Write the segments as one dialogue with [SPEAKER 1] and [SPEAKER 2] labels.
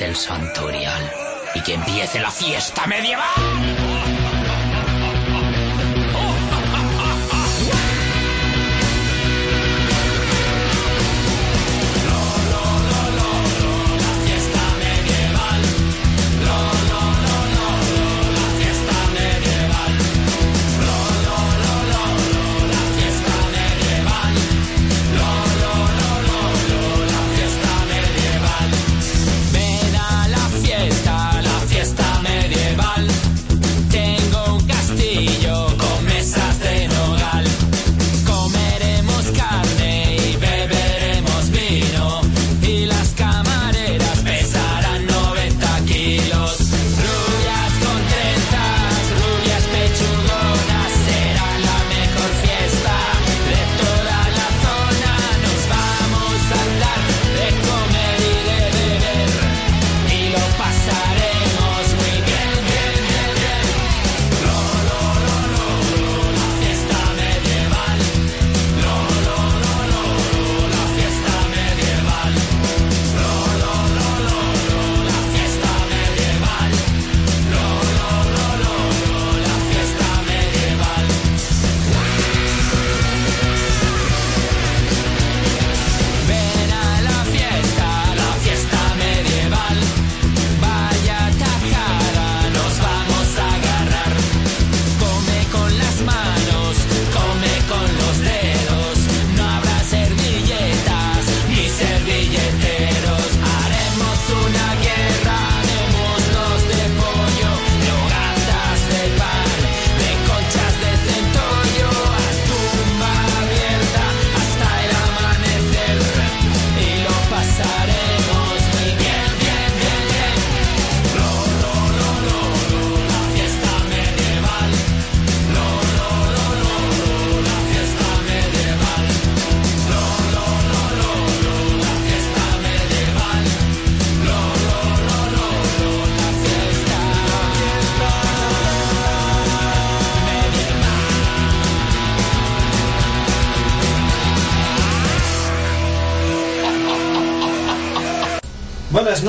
[SPEAKER 1] el santorial y que empiece la fiesta medieval.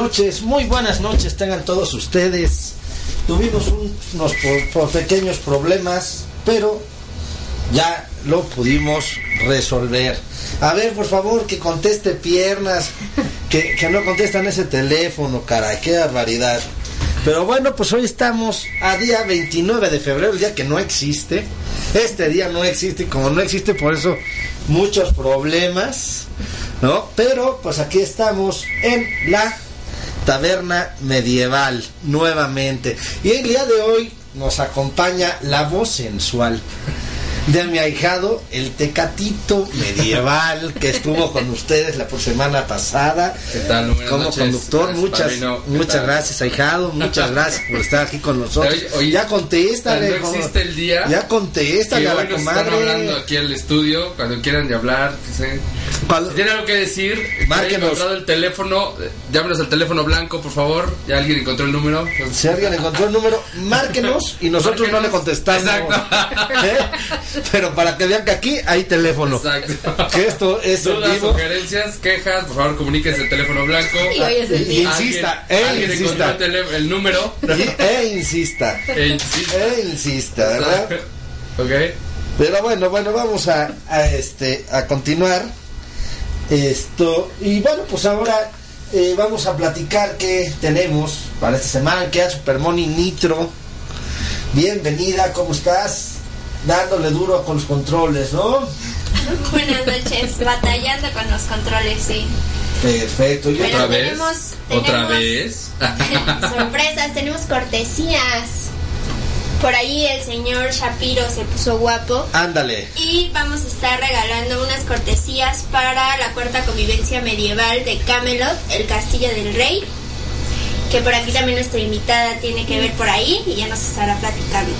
[SPEAKER 2] Noches, muy buenas noches tengan todos ustedes. Tuvimos un- unos pequeños problemas, pero ya lo pudimos resolver. A ver, por favor, que conteste piernas, que, que no contestan ese teléfono, caray, qué barbaridad. Pero bueno, pues hoy estamos a día 29 de febrero, el día que no existe. Este día no existe, como no existe, por eso muchos problemas, ¿no? Pero pues aquí estamos en la taberna medieval nuevamente. Y el día de hoy nos acompaña la voz sensual de mi ahijado, el tecatito medieval que estuvo con ustedes la semana pasada.
[SPEAKER 3] ¿Qué tal?
[SPEAKER 2] Como
[SPEAKER 3] noches.
[SPEAKER 2] conductor, muchas,
[SPEAKER 3] padrino. ¿Qué
[SPEAKER 2] muchas gracias, ahijado, muchas gracias por estar aquí con nosotros.
[SPEAKER 3] Oye, oye,
[SPEAKER 2] ya contéstale,
[SPEAKER 3] No existe el día.
[SPEAKER 2] ya contéstale a la
[SPEAKER 3] nos están hablando
[SPEAKER 2] comadre.
[SPEAKER 3] aquí al estudio, cuando quieran de hablar, sé.
[SPEAKER 2] Cuando-
[SPEAKER 3] Si tienen algo que decir, que
[SPEAKER 2] Márquenos.
[SPEAKER 3] el teléfono, eh, llámenos al teléfono blanco, por favor. Ya alguien encontró el número.
[SPEAKER 2] Si alguien encontró el número, márquenos y nosotros no le
[SPEAKER 3] Márquenos.
[SPEAKER 2] contestamos.
[SPEAKER 3] Exacto.
[SPEAKER 2] ¿Eh? Pero para que vean que aquí hay teléfono.
[SPEAKER 3] Exacto.
[SPEAKER 2] Que esto es
[SPEAKER 3] Dudas,
[SPEAKER 2] vivo.
[SPEAKER 3] sugerencias, quejas, por favor comuníquense el teléfono blanco.
[SPEAKER 4] Y hoy es el día.
[SPEAKER 2] y insista,
[SPEAKER 3] Alguien-
[SPEAKER 2] eh,
[SPEAKER 3] alguien
[SPEAKER 2] insista.
[SPEAKER 3] el, número.
[SPEAKER 2] Y- e insista.
[SPEAKER 3] E insista.
[SPEAKER 2] E insista, ¿verdad?
[SPEAKER 3] Ok.
[SPEAKER 2] Pero bueno, bueno, vamos a, a, este a continuar. Esto, y bueno, pues ahora eh, vamos a platicar qué tenemos para esta semana, que a Supermoni Nitro. Bienvenida, ¿cómo estás? Dándole duro con los controles, ¿no?
[SPEAKER 4] Buenas noches, batallando con los controles, sí.
[SPEAKER 2] Perfecto.
[SPEAKER 4] Pero
[SPEAKER 3] ¿Otra vez?
[SPEAKER 4] tenemos,
[SPEAKER 3] ¿Otra vez?
[SPEAKER 4] sorpresas, tenemos cortesías. Por ahí el señor Shapiro se puso guapo.
[SPEAKER 2] Ándale.
[SPEAKER 4] Y vamos a estar regalando unas cortesías para la cuarta convivencia medieval de Camelot, el Castillo del Rey. Que por aquí también nuestra invitada tiene que ver por ahí y ya nos estará platicando.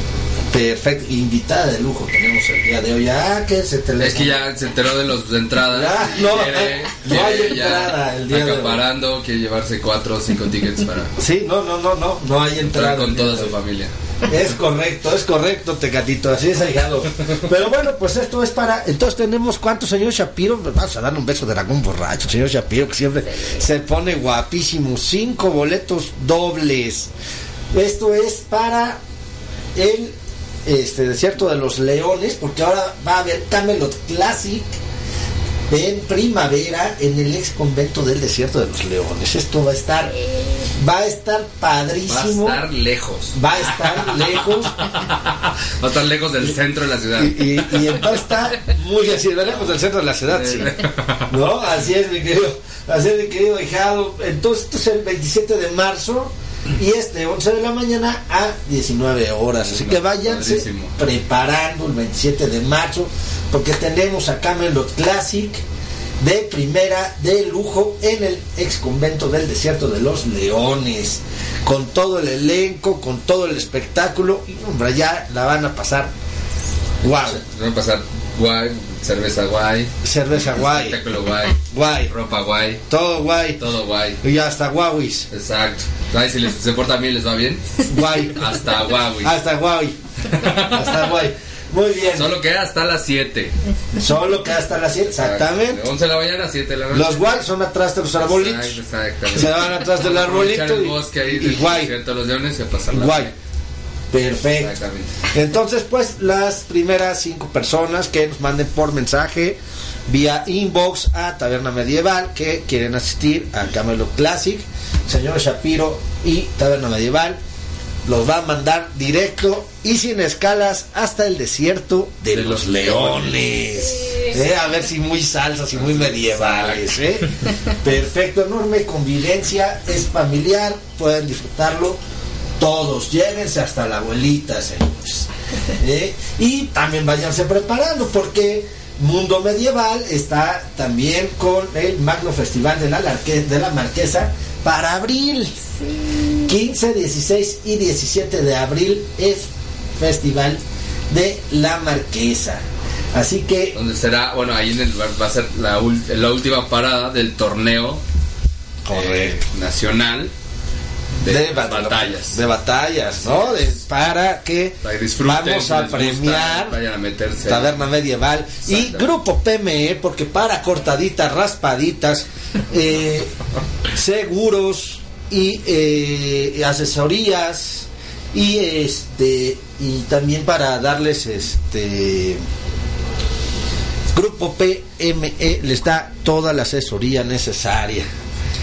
[SPEAKER 2] Perfecto. Invitada de lujo tenemos el día de hoy. Ah, que se te
[SPEAKER 3] Es que ya se enteró de los de entrada.
[SPEAKER 2] Ya, no,
[SPEAKER 3] quiere,
[SPEAKER 2] no hay
[SPEAKER 3] quiere
[SPEAKER 2] entrada el día de hoy.
[SPEAKER 3] quiere llevarse cuatro o cinco tickets para
[SPEAKER 2] Sí, no, no, no, no. No hay entrada.
[SPEAKER 3] entrar con toda su familia.
[SPEAKER 2] Es correcto, es correcto, Tecatito, así es, ahijado. Pero bueno, pues esto es para. Entonces tenemos cuántos, señor Shapiro. Vamos a darle un beso de dragón borracho, señor Shapiro, que siempre se pone guapísimo. Cinco boletos dobles. Esto es para el este desierto de los leones, porque ahora va a haber Camelot Classic en primavera en el ex convento del desierto de los leones. Esto va a estar, va a estar
[SPEAKER 3] Va a
[SPEAKER 2] padrísimo.
[SPEAKER 3] estar lejos.
[SPEAKER 2] Va a estar lejos.
[SPEAKER 3] Va a estar lejos del centro de la ciudad.
[SPEAKER 2] Y, y, y entonces está muy así, va lejos del centro de la ciudad, sí. ¿No? Así es, mi querido, así es, mi querido hijado. Entonces, esto es el 27 de marzo y es de 11 de la mañana a 19 horas. Así que váyanse
[SPEAKER 3] Padrísimo.
[SPEAKER 2] preparando el 27 de marzo porque tenemos a Camelot Classic de primera de lujo en el ex convento del desierto de los leones con todo el elenco con todo el espectáculo y hombre ya la van a pasar wow
[SPEAKER 3] Va a pasar guay, cerveza guay,
[SPEAKER 2] cerveza guay
[SPEAKER 3] espectáculo guay,
[SPEAKER 2] guay
[SPEAKER 3] ropa guay,
[SPEAKER 2] todo guay
[SPEAKER 3] todo guay.
[SPEAKER 2] y hasta guauis
[SPEAKER 3] Exacto. Ay, si les, se porta bien, les va bien.
[SPEAKER 2] guay
[SPEAKER 3] Hasta guay.
[SPEAKER 2] hasta guay hasta guay muy bien
[SPEAKER 3] Solo queda hasta las 7.
[SPEAKER 2] solo que hasta las 7 exactamente
[SPEAKER 3] 11 de la mañana a 7 de la noche.
[SPEAKER 2] los guay son atrás de los arbolitos
[SPEAKER 3] Exacto, exactamente.
[SPEAKER 2] se van atrás del arbolito
[SPEAKER 3] el
[SPEAKER 2] y-
[SPEAKER 3] bosque ahí
[SPEAKER 2] y guay.
[SPEAKER 3] de los leones a pasarla
[SPEAKER 2] guay
[SPEAKER 3] bien.
[SPEAKER 2] Perfecto
[SPEAKER 3] Exactamente.
[SPEAKER 2] Entonces, pues las primeras cinco personas que nos manden por mensaje vía inbox a Taberna Medieval que quieren asistir a Camelot Classic, señor Shapiro y Taberna Medieval, los va a mandar directo y sin escalas hasta el desierto de,
[SPEAKER 3] De
[SPEAKER 2] los,
[SPEAKER 3] los
[SPEAKER 2] leones. Eh, a ver si muy salsas y muy medievales. ¿eh? Perfecto, enorme convivencia, es familiar, pueden disfrutarlo todos, llévense hasta la abuelita, señores. ¿Eh? Y también váyanse preparando porque Mundo Medieval está también con el Magno Festival de la, Larque- de la Marquesa para abril. 15, 16 y 17 de abril es Festival de la Marquesa. Así que
[SPEAKER 3] Donde será, bueno, ahí en el va a ser la última parada del torneo eh, nacional de,
[SPEAKER 2] de,
[SPEAKER 3] las
[SPEAKER 2] bat-
[SPEAKER 3] batallas.
[SPEAKER 2] de batallas, ¿no? De- para que vamos a
[SPEAKER 3] gusta,
[SPEAKER 2] premiar
[SPEAKER 3] vayan a meterse.
[SPEAKER 2] Taberna Medieval y. Grupo PME, porque para cortaditas, raspaditas, eh, seguros y eh, asesorías y este y también para darles este Grupo PME les da toda la asesoría necesaria.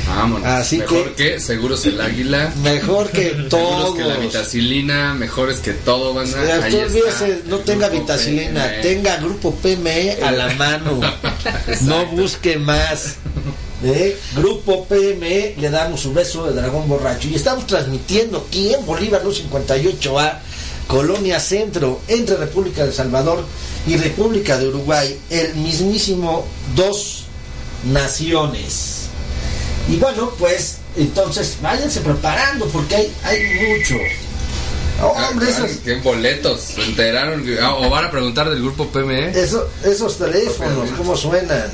[SPEAKER 3] Vámonos.
[SPEAKER 2] Así
[SPEAKER 3] Mejor
[SPEAKER 2] que-
[SPEAKER 3] que, Seguros el Águila.
[SPEAKER 2] Mejor que todos.
[SPEAKER 3] que la vitacilina, mejores que todo, van a.
[SPEAKER 2] usted no tenga vitacilina,
[SPEAKER 3] tenga
[SPEAKER 2] tenga grupo PME a la mano. no busque más. ¿Eh? Grupo PME, le damos un beso de dragón borracho. Y estamos transmitiendo aquí en Bolívar Luz 58A, Colonia Centro, entre República de El Salvador y República de Uruguay, el mismísimo dos naciones. Y bueno, pues entonces váyanse preparando porque hay, hay mucho. Oh,
[SPEAKER 3] Ah,
[SPEAKER 2] hombre,
[SPEAKER 3] ¿Qué boletos? ¿Se enteraron? Ah, ¿O van a preguntar del grupo PME?
[SPEAKER 2] Eso- esos teléfonos,
[SPEAKER 3] Ok.
[SPEAKER 2] ¿cómo suenan?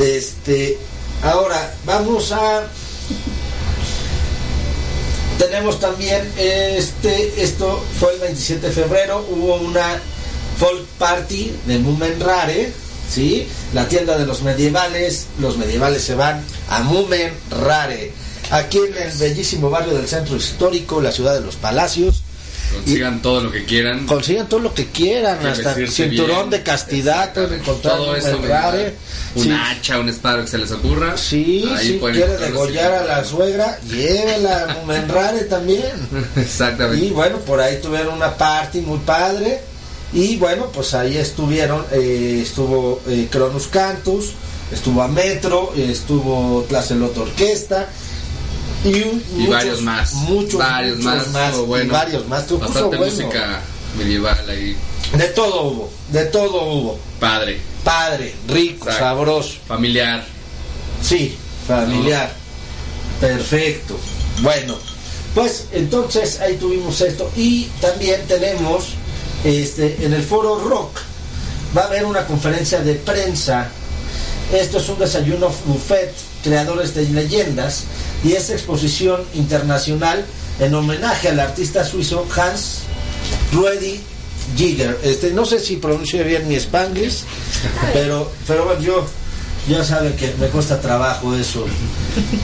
[SPEAKER 2] Este, ahora vamos a. Tenemos también este, esto fue el 27 de febrero, hubo una folk party de Mumen Rare, ¿sí? La tienda de los medievales, los medievales se van a Mumen Rare, aquí en el bellísimo barrio del centro histórico, la ciudad de los palacios.
[SPEAKER 3] Consigan todo lo que quieran.
[SPEAKER 2] consigan todo lo que quieran,
[SPEAKER 3] Que
[SPEAKER 2] hasta cinturón
[SPEAKER 3] bien.
[SPEAKER 2] de castidad, pueden encontrar
[SPEAKER 3] todo
[SPEAKER 2] un
[SPEAKER 3] eso.
[SPEAKER 2] Ferrari.
[SPEAKER 3] Un
[SPEAKER 2] Sí.
[SPEAKER 3] hacha, un espada, que se les ocurra.
[SPEAKER 2] Sí,
[SPEAKER 3] Ahí
[SPEAKER 2] quiere degollar a la suegra, llévela a Momenrare también.
[SPEAKER 3] Exactamente.
[SPEAKER 2] Y bueno, por ahí tuvieron una party muy padre. Y bueno, pues ahí estuvieron, eh, estuvo eh, Cronus Cantus, estuvo a Metro, estuvo Tlaceloto Orquesta. Y, un-
[SPEAKER 3] Y varios más.
[SPEAKER 2] Muchos,
[SPEAKER 3] varios
[SPEAKER 2] muchos
[SPEAKER 3] más.
[SPEAKER 2] y
[SPEAKER 3] bueno.
[SPEAKER 2] varios más. Puso
[SPEAKER 3] Bastante
[SPEAKER 2] bueno.
[SPEAKER 3] música medieval ahí.
[SPEAKER 2] De todo hubo, de todo hubo.
[SPEAKER 3] Padre,
[SPEAKER 2] Padre, rico,
[SPEAKER 3] Exacto.
[SPEAKER 2] sabroso.
[SPEAKER 3] familiar.
[SPEAKER 2] Sí, familiar. Perfecto. Bueno, pues entonces ahí tuvimos esto. Y también tenemos este en el foro rock va a haber una conferencia de prensa. Esto es un desayuno buffet, creadores de leyendas, y es exposición internacional en homenaje al artista suizo Hans Ruedi Giger. Este, no sé si pronuncio bien mi spanglish, pero, pero bueno, yo ya saben que me cuesta trabajo eso,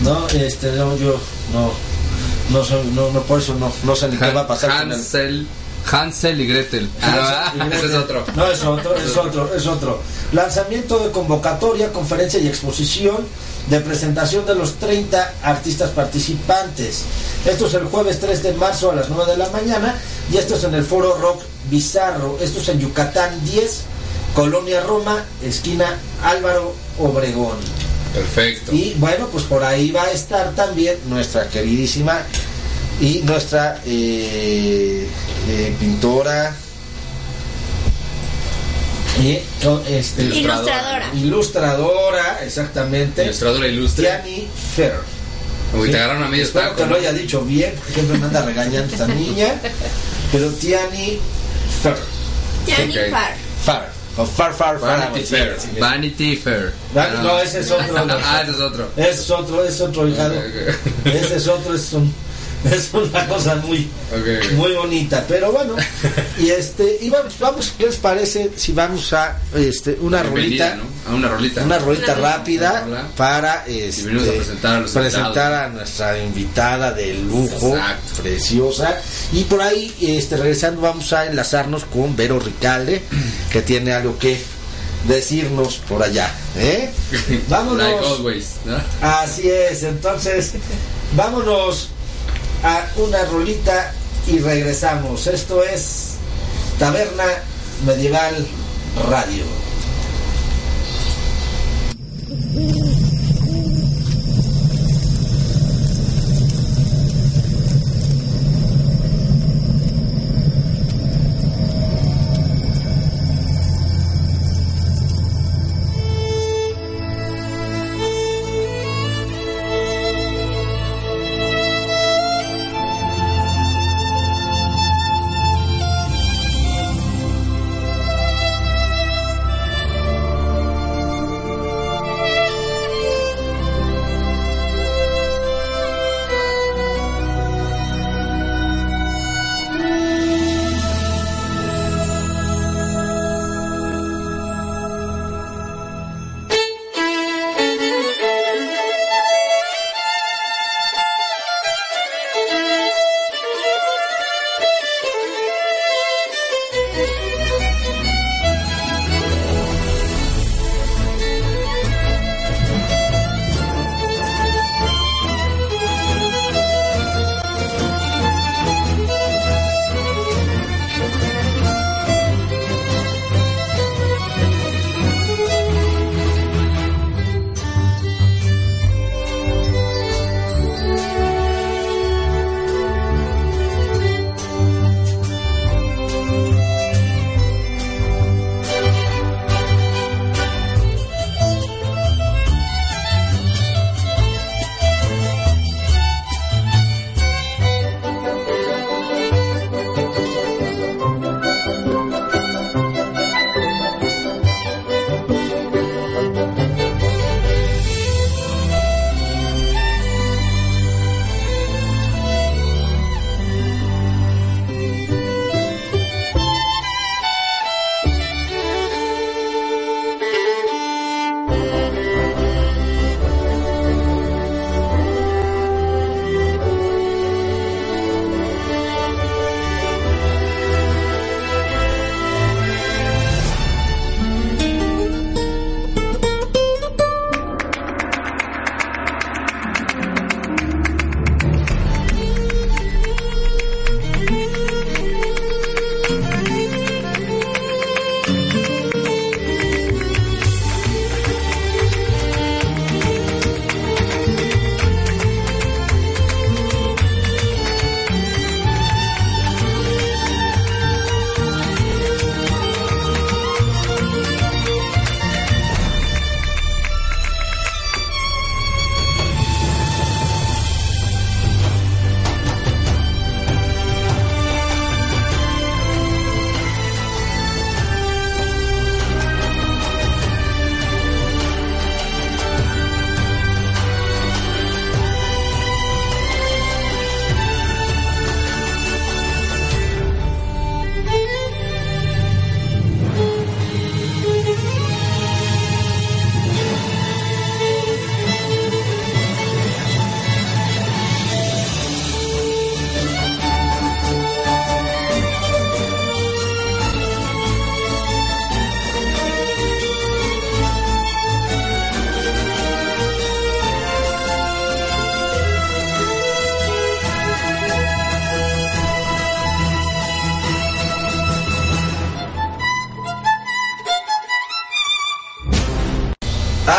[SPEAKER 2] ¿no? Este, no, yo no, no, soy- no, no, por eso no, no sé ni qué va a pasar con el-
[SPEAKER 3] Hansel, y Gretel. Ah,
[SPEAKER 2] y
[SPEAKER 3] ese es otro.
[SPEAKER 2] No, es otro, es otro, es otro. Lanzamiento de convocatoria, conferencia y exposición de presentación de los 30 artistas participantes. Esto es el jueves 3 de marzo a las 9 de la mañana y esto es en el Foro Rock Bizarro. Esto es en Yucatán 10, Colonia Roma, esquina Álvaro Obregón.
[SPEAKER 3] Perfecto.
[SPEAKER 2] Y bueno, pues por ahí va a estar también nuestra queridísima y nuestra eh, eh, pintora y este,
[SPEAKER 4] Ilustradora.
[SPEAKER 2] ilustradora, exactamente,
[SPEAKER 3] Ilustradora ilustre.
[SPEAKER 2] Tiani Fer.
[SPEAKER 3] Uy,
[SPEAKER 2] Sí.
[SPEAKER 3] te agarraron a medio
[SPEAKER 2] Espero
[SPEAKER 3] taco.
[SPEAKER 2] que lo haya dicho bien, porque siempre me anda regañando esta niña, pero Tiani Fer.
[SPEAKER 4] Johnny
[SPEAKER 3] Ok.
[SPEAKER 4] Farr.
[SPEAKER 2] Far. O far, far, far.
[SPEAKER 3] Vanity Fair.
[SPEAKER 2] sí.
[SPEAKER 3] Vanity Fair.
[SPEAKER 2] Va- No, ese es otro.
[SPEAKER 3] Ah, ese es otro.
[SPEAKER 2] Es otro, es otro hijado. Ese es otro, es, un- es una cosa muy, muy bonita. Pero bueno, y este, y vamos, vamos, ¿qué les parece si vamos a este una rolita?
[SPEAKER 3] ¿no? A una rolita.
[SPEAKER 2] Una rolita rápida para este,
[SPEAKER 3] a presentar a los
[SPEAKER 2] presentar
[SPEAKER 3] invitados.
[SPEAKER 2] a nuestra invitada de lujo,
[SPEAKER 3] Exacto.
[SPEAKER 2] preciosa. Y por ahí, este, regresando, vamos a enlazarnos con Vero Ricalde, que tiene algo que decirnos por allá. ¿eh? Vámonos.
[SPEAKER 3] Like always, ¿no?
[SPEAKER 2] Así es, entonces vámonos a una rolita y regresamos. Esto es Taberna Medieval Radio.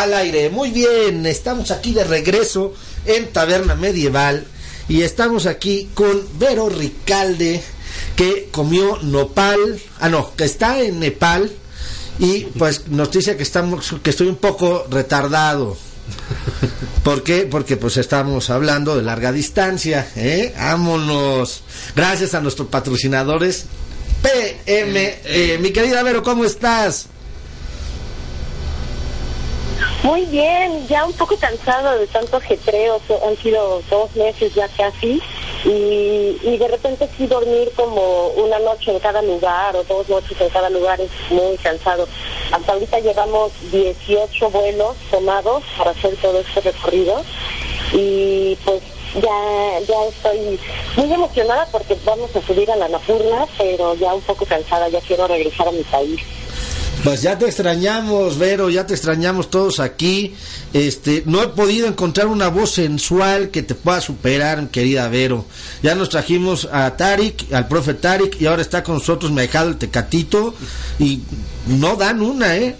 [SPEAKER 2] Al aire, muy bien, estamos aquí de regreso en Taberna Medieval y estamos aquí con Vero Ricalde que comió nopal, ah no, que está en Nepal y pues nos dice que estamos que estoy un poco retardado. ¿Por qué? Porque pues estamos hablando de larga distancia, ¿eh? Vámonos. Gracias a nuestros patrocinadores PME. Mi querida Vero, ¿cómo estás?
[SPEAKER 5] Muy bien, ya un poco cansado de tanto ajetreo, han sido dos meses ya casi, y, y de repente sí dormir como una noche en cada lugar o dos noches en cada lugar es muy cansado. Hasta ahorita llevamos 18 vuelos tomados para hacer todo este recorrido y pues ya, ya estoy muy emocionada porque vamos a subir a la Napurna, pero ya un poco cansada, ya quiero regresar a mi país.
[SPEAKER 2] Pues ya te extrañamos, Vero, ya te extrañamos todos aquí. Este, no he podido encontrar una voz sensual que te pueda superar, querida Vero. Ya nos trajimos a Tarik, al profe Tarik, y ahora está con nosotros me ha dejado el Tecatito y no dan una, ¿eh?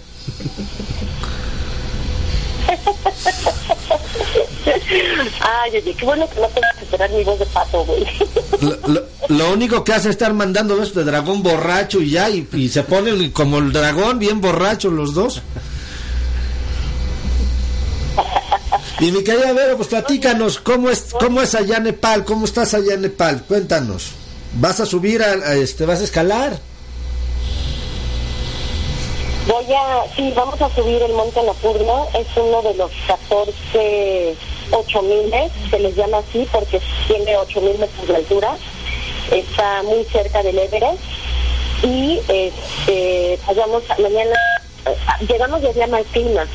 [SPEAKER 5] Ay, oye, qué bueno que no tengas que esperar mi de pato, güey.
[SPEAKER 2] Lo, único que hace es estar mandando besos de dragón borracho y ya, y, se ponen como el dragón, bien borrachos los dos. Y mi querida Vero, pues platícanos, ¿cómo es, cómo es allá Nepal? ¿Cómo estás allá Nepal? Cuéntanos. ¿Vas a subir, a, a este, vas a escalar?
[SPEAKER 5] Voy a, sí, vamos a subir el monte Napurna, es uno de los 14 8000 se les llama así porque tiene 8000 metros de altura, está muy cerca del Everest. Y este, mañana, eh, llegamos ya mal clima,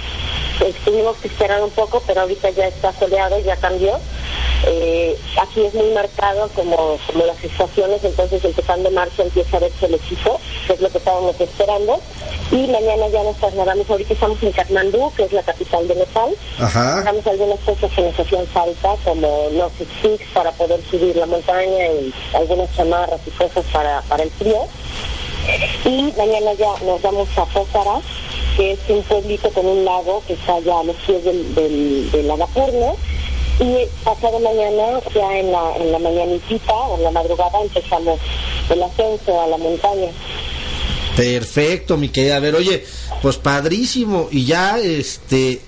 [SPEAKER 5] tuvimos que esperar un poco, pero ahorita ya está soleado, ya cambió. Eh, aquí es muy marcado como, como las estaciones, entonces empezando marzo empieza a verse el equipo, que es lo que estábamos esperando. Y mañana ya nos trasladamos, ahorita estamos en Katmandú, que es la capital de Nepal. Dejamos algunas cosas que nos hacían falta, como los sticks para poder subir la montaña y algunas chamarras y cosas para, para el frío. Y mañana ya nos vamos a Pósara, que es un pueblito con un lago que está allá a los pies del, del, del Annapurna. Y pasado mañana, ya en la, en la mañanitita o en la madrugada, empezamos el ascenso a la montaña.
[SPEAKER 2] Perfecto, mi querida Vero. Oye, pues padrísimo. Y ya, este,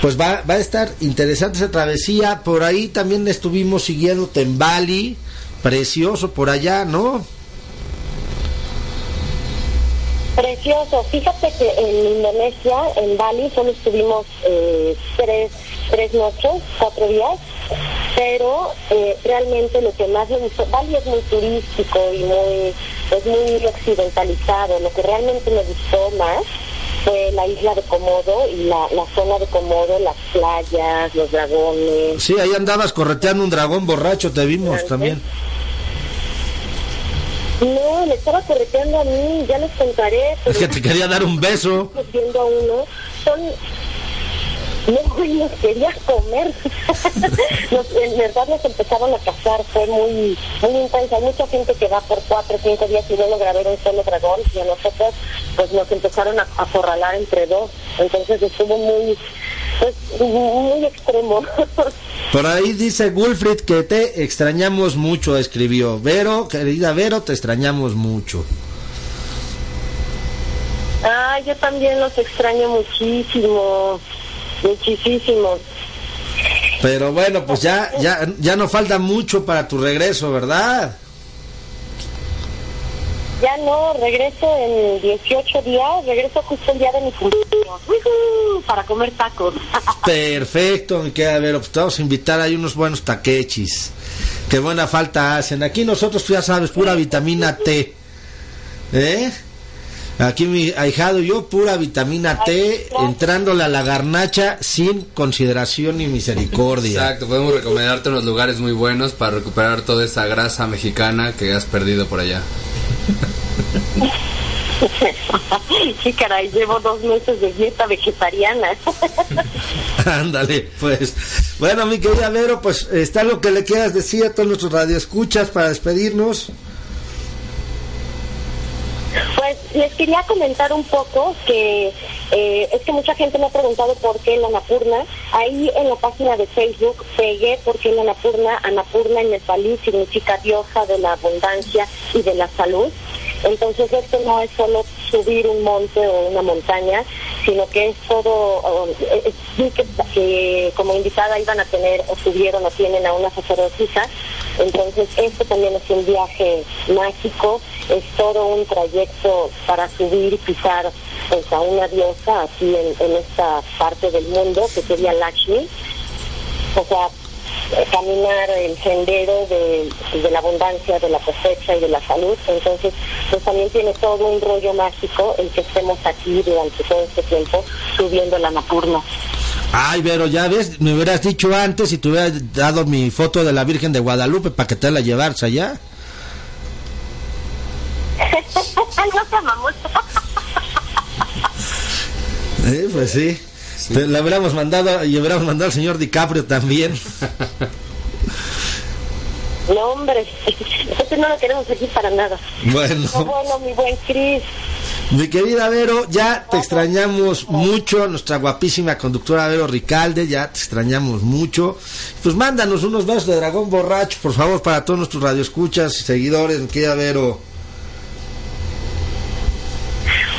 [SPEAKER 2] pues va, va a estar interesante esa travesía. Por ahí también estuvimos siguiéndote en Bali. Precioso por allá, ¿no?
[SPEAKER 5] Precioso. Fíjate que en Indonesia, en Bali, solo estuvimos eh, tres, tres noches, cuatro días, pero eh, realmente lo que más me gustó, Bali es muy turístico y muy, es muy occidentalizado. Lo que realmente me gustó más fue la isla de Komodo y la, la zona de Komodo, las playas, los dragones.
[SPEAKER 2] Sí, ahí andabas correteando un dragón borracho, te vimos también.
[SPEAKER 5] No, le estaba correteando a mí, ya les contaré.
[SPEAKER 2] Es
[SPEAKER 5] pero-
[SPEAKER 2] que te quería dar un beso.
[SPEAKER 5] viendo a uno, son no, nos quería comer. Nos- en verdad nos empezaron a cazar, fue muy muy intensa. Hay mucha gente que va por cuatro o cinco días y no logra ver un solo dragón y a nosotros pues nos empezaron a acorralar entre dos. Entonces estuvo muy, pues, muy extremo.
[SPEAKER 2] Por ahí dice Wilfrid que te extrañamos mucho, escribió. Vero, querida Vero, te extrañamos mucho.
[SPEAKER 5] Ah, yo también los extraño muchísimo, muchísimo.
[SPEAKER 2] Pero bueno, pues ya, ya, ya no falta mucho para tu regreso, ¿verdad?
[SPEAKER 5] Ya no, regreso en 18 días, regreso justo el día de mi cumpleaños, para comer tacos.
[SPEAKER 2] Perfecto, mi querida Vero, pues vamos a invitar ahí unos buenos taquechis. Qué buena falta hacen. Aquí nosotros, tú ya sabes, pura vitamina T. ¿Eh? Aquí mi ahijado y yo, pura vitamina T, entrándole a la garnacha sin consideración ni misericordia.
[SPEAKER 3] Exacto, podemos recomendarte unos lugares muy buenos para recuperar toda esa grasa mexicana que has perdido por allá.
[SPEAKER 5] sí, caray, llevo dos meses de dieta vegetariana.
[SPEAKER 2] Ándale, pues. Bueno, mi querida Vero, pues está lo que le quieras decir a todos nuestros radioescuchas para despedirnos.
[SPEAKER 5] Pues les quería comentar un poco que eh, es que mucha gente me ha preguntado por qué la Anapurna. Ahí en la página de Facebook pegué por qué la Anapurna. Anapurna en nepalí significa diosa de la abundancia y de la salud. Entonces esto no es solo subir un monte o una montaña, sino que es todo, eh, que, que como invitada iban a tener o subieron o tienen a una sacerdotisa, entonces esto también es un viaje mágico, es todo un trayecto para subir y pisar pues, a una diosa aquí en, en esta parte del mundo que sería Lakshmi, o sea, caminar el sendero de, de la abundancia, de la cosecha y de la salud. Entonces, pues también tiene todo un rollo mágico el que estemos aquí durante todo este tiempo subiendo la Napurna.
[SPEAKER 2] Ay, pero ya ves, me hubieras dicho antes y te hubiera dado mi foto de la Virgen de Guadalupe para que te la llevaras allá.
[SPEAKER 5] no te amamos.
[SPEAKER 2] Eh, pues sí. Te la hubiéramos mandado y hubiéramos mandado al señor DiCaprio también.
[SPEAKER 5] No, hombre, este no lo queremos aquí para nada.
[SPEAKER 2] Bueno.
[SPEAKER 5] No, bueno, mi buen Cris.
[SPEAKER 2] Mi querida Vero, ya te extrañamos mucho, nuestra guapísima conductora Vero Ricalde, ya te extrañamos mucho. Pues mándanos unos besos de dragón borracho, por favor, para todos nuestros radioescuchas y seguidores, mi querida Vero.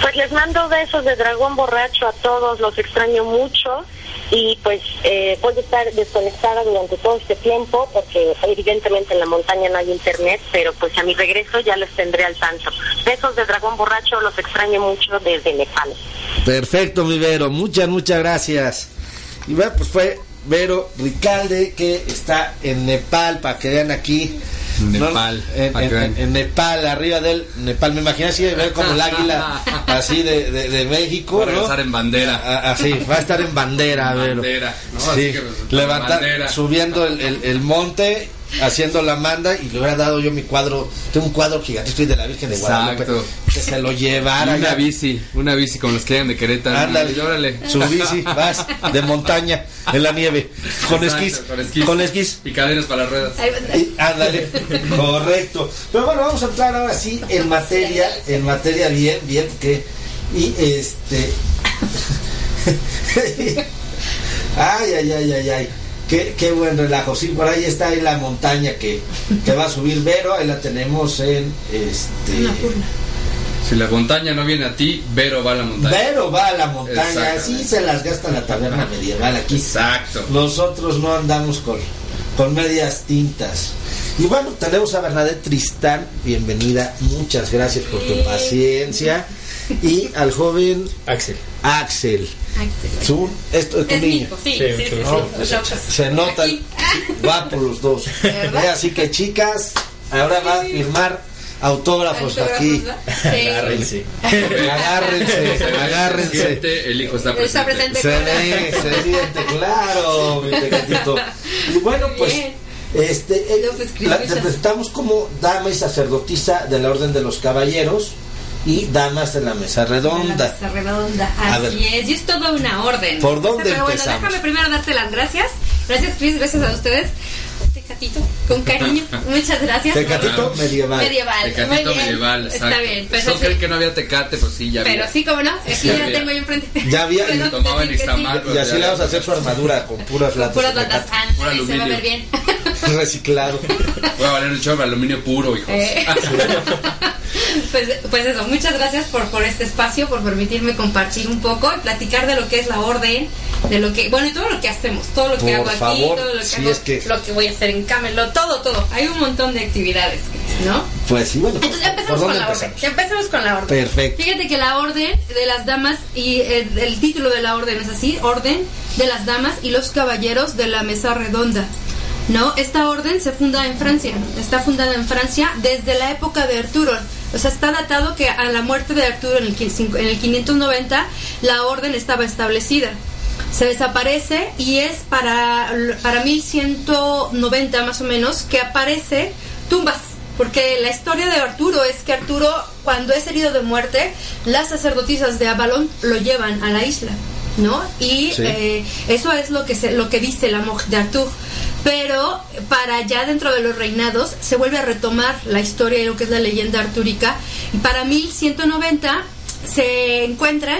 [SPEAKER 5] Pues les mando besos de dragón borracho a todos, los extraño mucho y pues eh, voy a estar desconectada durante todo este tiempo porque evidentemente en la montaña no hay internet, pero pues a mi regreso ya les tendré al tanto. Besos de dragón borracho, los extraño mucho desde Nepal.
[SPEAKER 2] Perfecto, mi Vero, muchas, muchas gracias. Y bueno, pues fue Vero Ricalde que está en Nepal, para que vean aquí.
[SPEAKER 3] Nepal,
[SPEAKER 2] en, en- en Nepal, arriba del Nepal. Me imagino así de ver como el águila así de, de, de México,
[SPEAKER 3] Va a
[SPEAKER 2] ¿no?
[SPEAKER 3] regresar en bandera.
[SPEAKER 2] Así, va a estar en bandera.
[SPEAKER 3] Bandera, ¿no?
[SPEAKER 2] Sí,
[SPEAKER 3] Así que,
[SPEAKER 2] levanta-
[SPEAKER 3] bandera.
[SPEAKER 2] subiendo el, el- el monte, haciendo la manda y le hubiera dado yo mi cuadro, tengo un cuadro gigantesco de la Virgen de Guadalupe,
[SPEAKER 3] Exacto.
[SPEAKER 2] que se lo llevara.
[SPEAKER 3] una
[SPEAKER 2] ya.
[SPEAKER 3] bici, una bici como los que llegan de Querétaro.
[SPEAKER 2] Ándale,
[SPEAKER 3] órale.
[SPEAKER 2] su bici, vas de montaña en la nieve, con
[SPEAKER 3] Exacto,
[SPEAKER 2] esquís,
[SPEAKER 3] Con esquís.
[SPEAKER 2] con esquís.
[SPEAKER 3] Y cadenas para las ruedas.
[SPEAKER 2] Y- ándale, correcto. Pero bueno, vamos a entrar ahora sí en materia, en materia bien, bien, que y este, ay, ay, ay, ay, ay. Qué, qué buen relajo. Sí, por ahí está la montaña que, que va a subir Vero. Ahí la tenemos en este.
[SPEAKER 3] Si la montaña no viene a ti, Vero va a la montaña.
[SPEAKER 2] Vero va a la montaña. Así se las gasta la taberna medieval aquí.
[SPEAKER 3] Exacto.
[SPEAKER 2] Nosotros no andamos con, con medias tintas. Y bueno, tenemos a Bernadette Tristán, bienvenida, muchas gracias por tu paciencia. Y al joven
[SPEAKER 6] Axel.
[SPEAKER 2] Axel, su, esto es tu
[SPEAKER 7] Es
[SPEAKER 2] niño.
[SPEAKER 7] sí,
[SPEAKER 6] Sí,
[SPEAKER 7] sí, sí,
[SPEAKER 6] no.
[SPEAKER 2] Se nota
[SPEAKER 7] Aquí.
[SPEAKER 2] guapos los dos.
[SPEAKER 7] ¿Verdad?
[SPEAKER 2] Eh, Así que chicas, ahora va a firmar autógrafos
[SPEAKER 7] Autógrafos,
[SPEAKER 2] aquí.
[SPEAKER 7] Sí.
[SPEAKER 6] Agárrense.
[SPEAKER 2] Agárrense, agárrense.
[SPEAKER 3] Siente, el hijo está presente.
[SPEAKER 7] Está presente.
[SPEAKER 2] Se se siente, claro, mi pequeñito. Y bueno, pues, este, eh, la te presentamos como dama y sacerdotisa de la Orden de los Caballeros y damas de la Mesa Redonda.
[SPEAKER 7] La mesa redonda,
[SPEAKER 2] A
[SPEAKER 7] así
[SPEAKER 2] ver.
[SPEAKER 7] es, y es toda una orden.
[SPEAKER 2] ¿Por dónde
[SPEAKER 7] Pero bueno, déjame primero darte las gracias. Gracias, Cris, gracias a ustedes. Tecatito, con cariño, muchas gracias.
[SPEAKER 2] Tecatito medieval.
[SPEAKER 7] Medieval,
[SPEAKER 3] Tecatito
[SPEAKER 7] muy bien.
[SPEAKER 3] medieval,
[SPEAKER 7] Está bien, pues así-
[SPEAKER 3] creen que no había tecate, pues sí, ya
[SPEAKER 7] Pero
[SPEAKER 3] había.
[SPEAKER 7] sí, como no, aquí
[SPEAKER 3] Sí,
[SPEAKER 7] ya tengo yo enfrente.
[SPEAKER 2] Ya había-
[SPEAKER 7] Pero
[SPEAKER 2] y
[SPEAKER 7] no
[SPEAKER 3] tomaban
[SPEAKER 7] sí.
[SPEAKER 2] Y así le vamos a hacer su armadura con puras latas.
[SPEAKER 7] Puras latas, ándale, se va a ver bien.
[SPEAKER 2] Reciclado.
[SPEAKER 3] Voy a valer un chorro, aluminio puro, hijos.
[SPEAKER 7] Eh. pues, pues eso, muchas gracias por, por este espacio, por permitirme compartir un poco y platicar de lo que es la orden, de lo que, bueno, y todo lo que hacemos, todo lo que
[SPEAKER 2] Por
[SPEAKER 7] hago aquí, todo lo que hago,
[SPEAKER 2] es que-
[SPEAKER 7] lo que voy a hacer en Camelot, todo, todo. Hay un montón de actividades, ¿no?
[SPEAKER 2] Pues sí, bueno.
[SPEAKER 7] Entonces
[SPEAKER 2] ¿Por
[SPEAKER 7] empezamos con la
[SPEAKER 2] empezamos?
[SPEAKER 7] orden. Empecemos con la orden.
[SPEAKER 2] Perfecto.
[SPEAKER 7] Fíjate que la orden de las damas y el, el título de la orden es así, orden de las damas y los caballeros de la mesa redonda. ¿No? Esta orden se funda en Francia, está fundada en Francia desde la época de Arturo. O sea, está datado que a la muerte de Arturo en el, en el 590 la orden estaba establecida. Se desaparece y es para, para 1190 más o menos que aparece tumbas. Porque la historia de Arturo es que Arturo, cuando es herido de muerte, las sacerdotisas de Avalon lo llevan a la isla. ¿no? Y
[SPEAKER 2] Sí.
[SPEAKER 7] eh, eso es lo que se, lo que dice la Mort de Arthur. Pero para ya dentro de los reinados se vuelve a retomar la historia y lo que es la leyenda artúrica. Y para 1190 se encuentran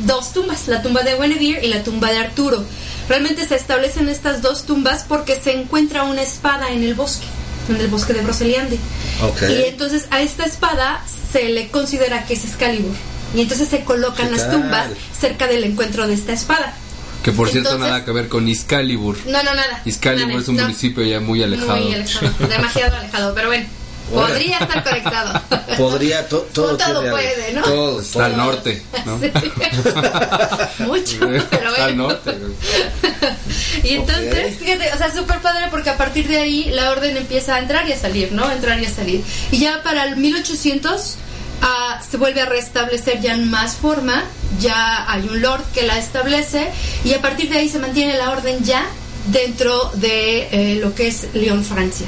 [SPEAKER 7] dos tumbas, la tumba de Guinevere y la tumba de Arturo. Realmente se establecen estas dos tumbas porque se encuentra una espada en el bosque, en el bosque de Broceliande.
[SPEAKER 2] Ok.
[SPEAKER 7] Y entonces a esta espada se le considera que es Excalibur. Y entonces se colocan
[SPEAKER 2] ¿Qué
[SPEAKER 7] las tumbas cerca del encuentro de esta espada.
[SPEAKER 3] Que por cierto
[SPEAKER 7] Entonces-
[SPEAKER 3] nada que ver con Excalibur.
[SPEAKER 7] No, no, nada.
[SPEAKER 3] Excalibur
[SPEAKER 7] Nada,
[SPEAKER 3] es un
[SPEAKER 7] no.
[SPEAKER 3] municipio ya muy alejado.
[SPEAKER 7] Muy alejado, demasiado alejado, pero bueno. Podría estar conectado.
[SPEAKER 2] Podría, to- todo,
[SPEAKER 7] Todo puede, ¿no?
[SPEAKER 2] Todo,
[SPEAKER 3] Está al
[SPEAKER 2] todo.
[SPEAKER 3] norte, ¿no?
[SPEAKER 7] Sí. Mucho, pero
[SPEAKER 3] Está al norte.
[SPEAKER 7] Y entonces,
[SPEAKER 2] Ok.
[SPEAKER 7] fíjate, o sea, súper padre porque a partir de ahí la orden empieza a entrar y a salir, ¿no? Entrar y a salir. Y ya para el 1800 ah, se vuelve a restablecer ya en más forma, ya hay un lord que la establece y a partir de ahí se mantiene la orden ya dentro de eh, lo que es León, Francia.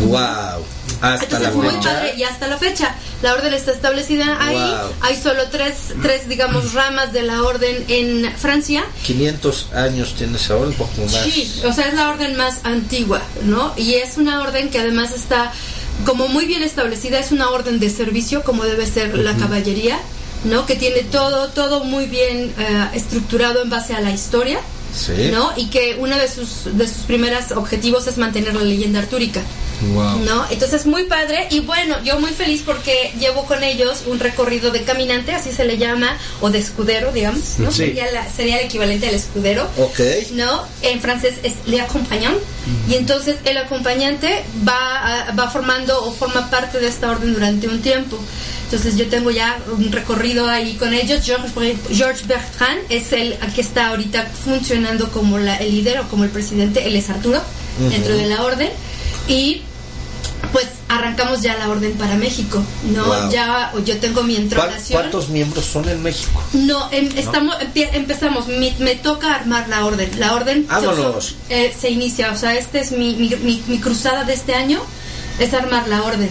[SPEAKER 2] Wow. Hasta
[SPEAKER 7] Entonces
[SPEAKER 2] la
[SPEAKER 7] muy
[SPEAKER 2] fecha.
[SPEAKER 7] padre y hasta la fecha la orden está establecida ahí.
[SPEAKER 2] Wow.
[SPEAKER 7] Hay solo tres, tres, digamos, ramas de la orden en Francia.
[SPEAKER 2] 500 años tiene esa orden, poco más.
[SPEAKER 7] Sí, o sea, es la orden más antigua, ¿no? Y es una orden que además está como muy bien establecida, es una orden de servicio, como debe ser la caballería, ¿no? Que tiene todo, todo muy bien eh, estructurado en base a la historia,
[SPEAKER 2] Sí.
[SPEAKER 7] ¿no? Y que uno de sus, de sus primeros objetivos es mantener la leyenda artúrica.
[SPEAKER 3] Wow.
[SPEAKER 7] ¿No? Entonces muy padre y bueno, yo muy feliz porque llevo con ellos un recorrido de caminante, así se le llama, o de escudero, digamos, ¿no?
[SPEAKER 2] Sí.
[SPEAKER 7] Sería, la- sería el equivalente al escudero.
[SPEAKER 2] Ok.
[SPEAKER 7] ¿no? En francés es le accompagnant. Y entonces el acompañante va, va formando o forma parte de esta orden durante un tiempo. Entonces yo tengo ya un recorrido ahí con ellos. Georges Bre- Georges Bertrand es el que está ahorita funcionando como la, el líder o como el presidente. Él es Arturo dentro de la orden. Y pues arrancamos ya la orden para México, ¿no?
[SPEAKER 2] Wow.
[SPEAKER 7] Ya yo tengo mi
[SPEAKER 2] ¿Cuán-
[SPEAKER 7] entronación.
[SPEAKER 2] ¿Cuántos miembros son en México?
[SPEAKER 7] No, em- estamos, empie- empezamos, me toca armar la orden. La orden
[SPEAKER 2] Vámonos.
[SPEAKER 7] eh, se inicia, o sea, este es mi, mi, mi- mi cruzada de este año, es armar la orden.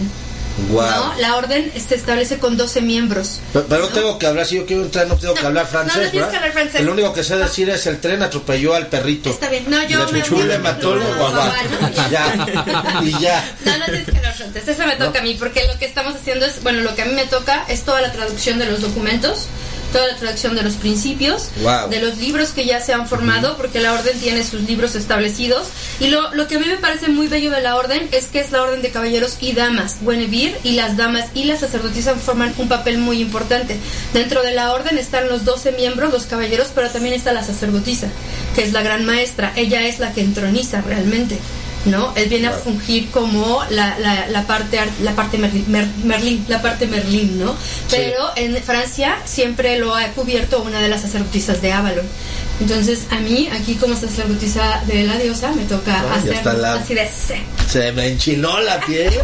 [SPEAKER 2] Wow.
[SPEAKER 7] ¿no? La orden se establece con 12 miembros.
[SPEAKER 2] Pero, pero no tengo que hablar, si yo quiero entrar no tengo que
[SPEAKER 7] No,
[SPEAKER 2] hablar
[SPEAKER 7] no,
[SPEAKER 2] francés,
[SPEAKER 7] no tienes
[SPEAKER 2] ¿verdad?
[SPEAKER 7] que hablar francés.
[SPEAKER 2] Lo único que sé decir es el tren atropelló al perrito.
[SPEAKER 7] Está bien, no, yo me voy-
[SPEAKER 2] le mató el
[SPEAKER 7] no, no,
[SPEAKER 2] guaguá.
[SPEAKER 7] no. Ya,
[SPEAKER 2] y ya.
[SPEAKER 7] No, no tienes que hablar francés, eso me toca a mí, porque lo que estamos haciendo es, bueno, lo que a mí me toca es toda la traducción de los documentos, toda la traducción de los principios,
[SPEAKER 2] Wow.
[SPEAKER 7] de los libros que ya se han formado, porque la orden tiene sus libros establecidos. Y lo, lo que a mí me parece muy bello de la orden es que es la orden de caballeros y damas. Guinevere y las damas y las sacerdotisas forman un papel muy importante. Dentro de la orden están los 12 miembros, los caballeros, pero también está la sacerdotisa, que es la gran maestra. Ella es la que entroniza realmente. ¿No? Él viene a fungir como la, la, la parte ar- la parte Merlin, Mer- la parte Merlín, ¿no? Pero en Francia siempre lo ha cubierto una de las sacerdotisas de Avalon. Entonces a mí aquí como sacerdotisa de la diosa me toca
[SPEAKER 2] Ah,
[SPEAKER 7] hacer
[SPEAKER 2] la-
[SPEAKER 7] así de sí.
[SPEAKER 2] Se me enchinó la piel.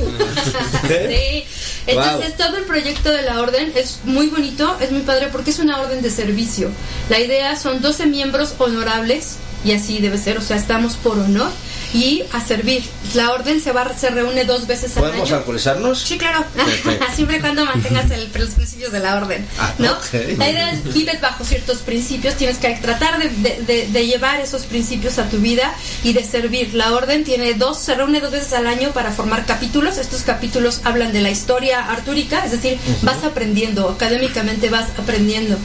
[SPEAKER 7] Sí. Entonces todo el proyecto de la orden es muy bonito, es muy padre porque es una orden de servicio. La idea son 12 miembros honorables y así debe ser, o sea, estamos por honor y a servir. La orden se va se reúne dos veces al
[SPEAKER 2] ¿Podemos
[SPEAKER 7] año.
[SPEAKER 2] alcoholizarnos?
[SPEAKER 7] Sí, claro. Siempre y cuando mantengas el- los principios de la orden.
[SPEAKER 2] Ah,
[SPEAKER 7] ¿no?
[SPEAKER 2] ok.
[SPEAKER 7] La idea es vives bajo ciertos principios, tienes que tratar de, de- de- de llevar esos principios a tu vida y de servir. La orden tiene dos, se reúne dos veces al año para formar capítulos. Estos capítulos hablan de la historia artúrica, es decir, vas aprendiendo, académicamente vas aprendiendo.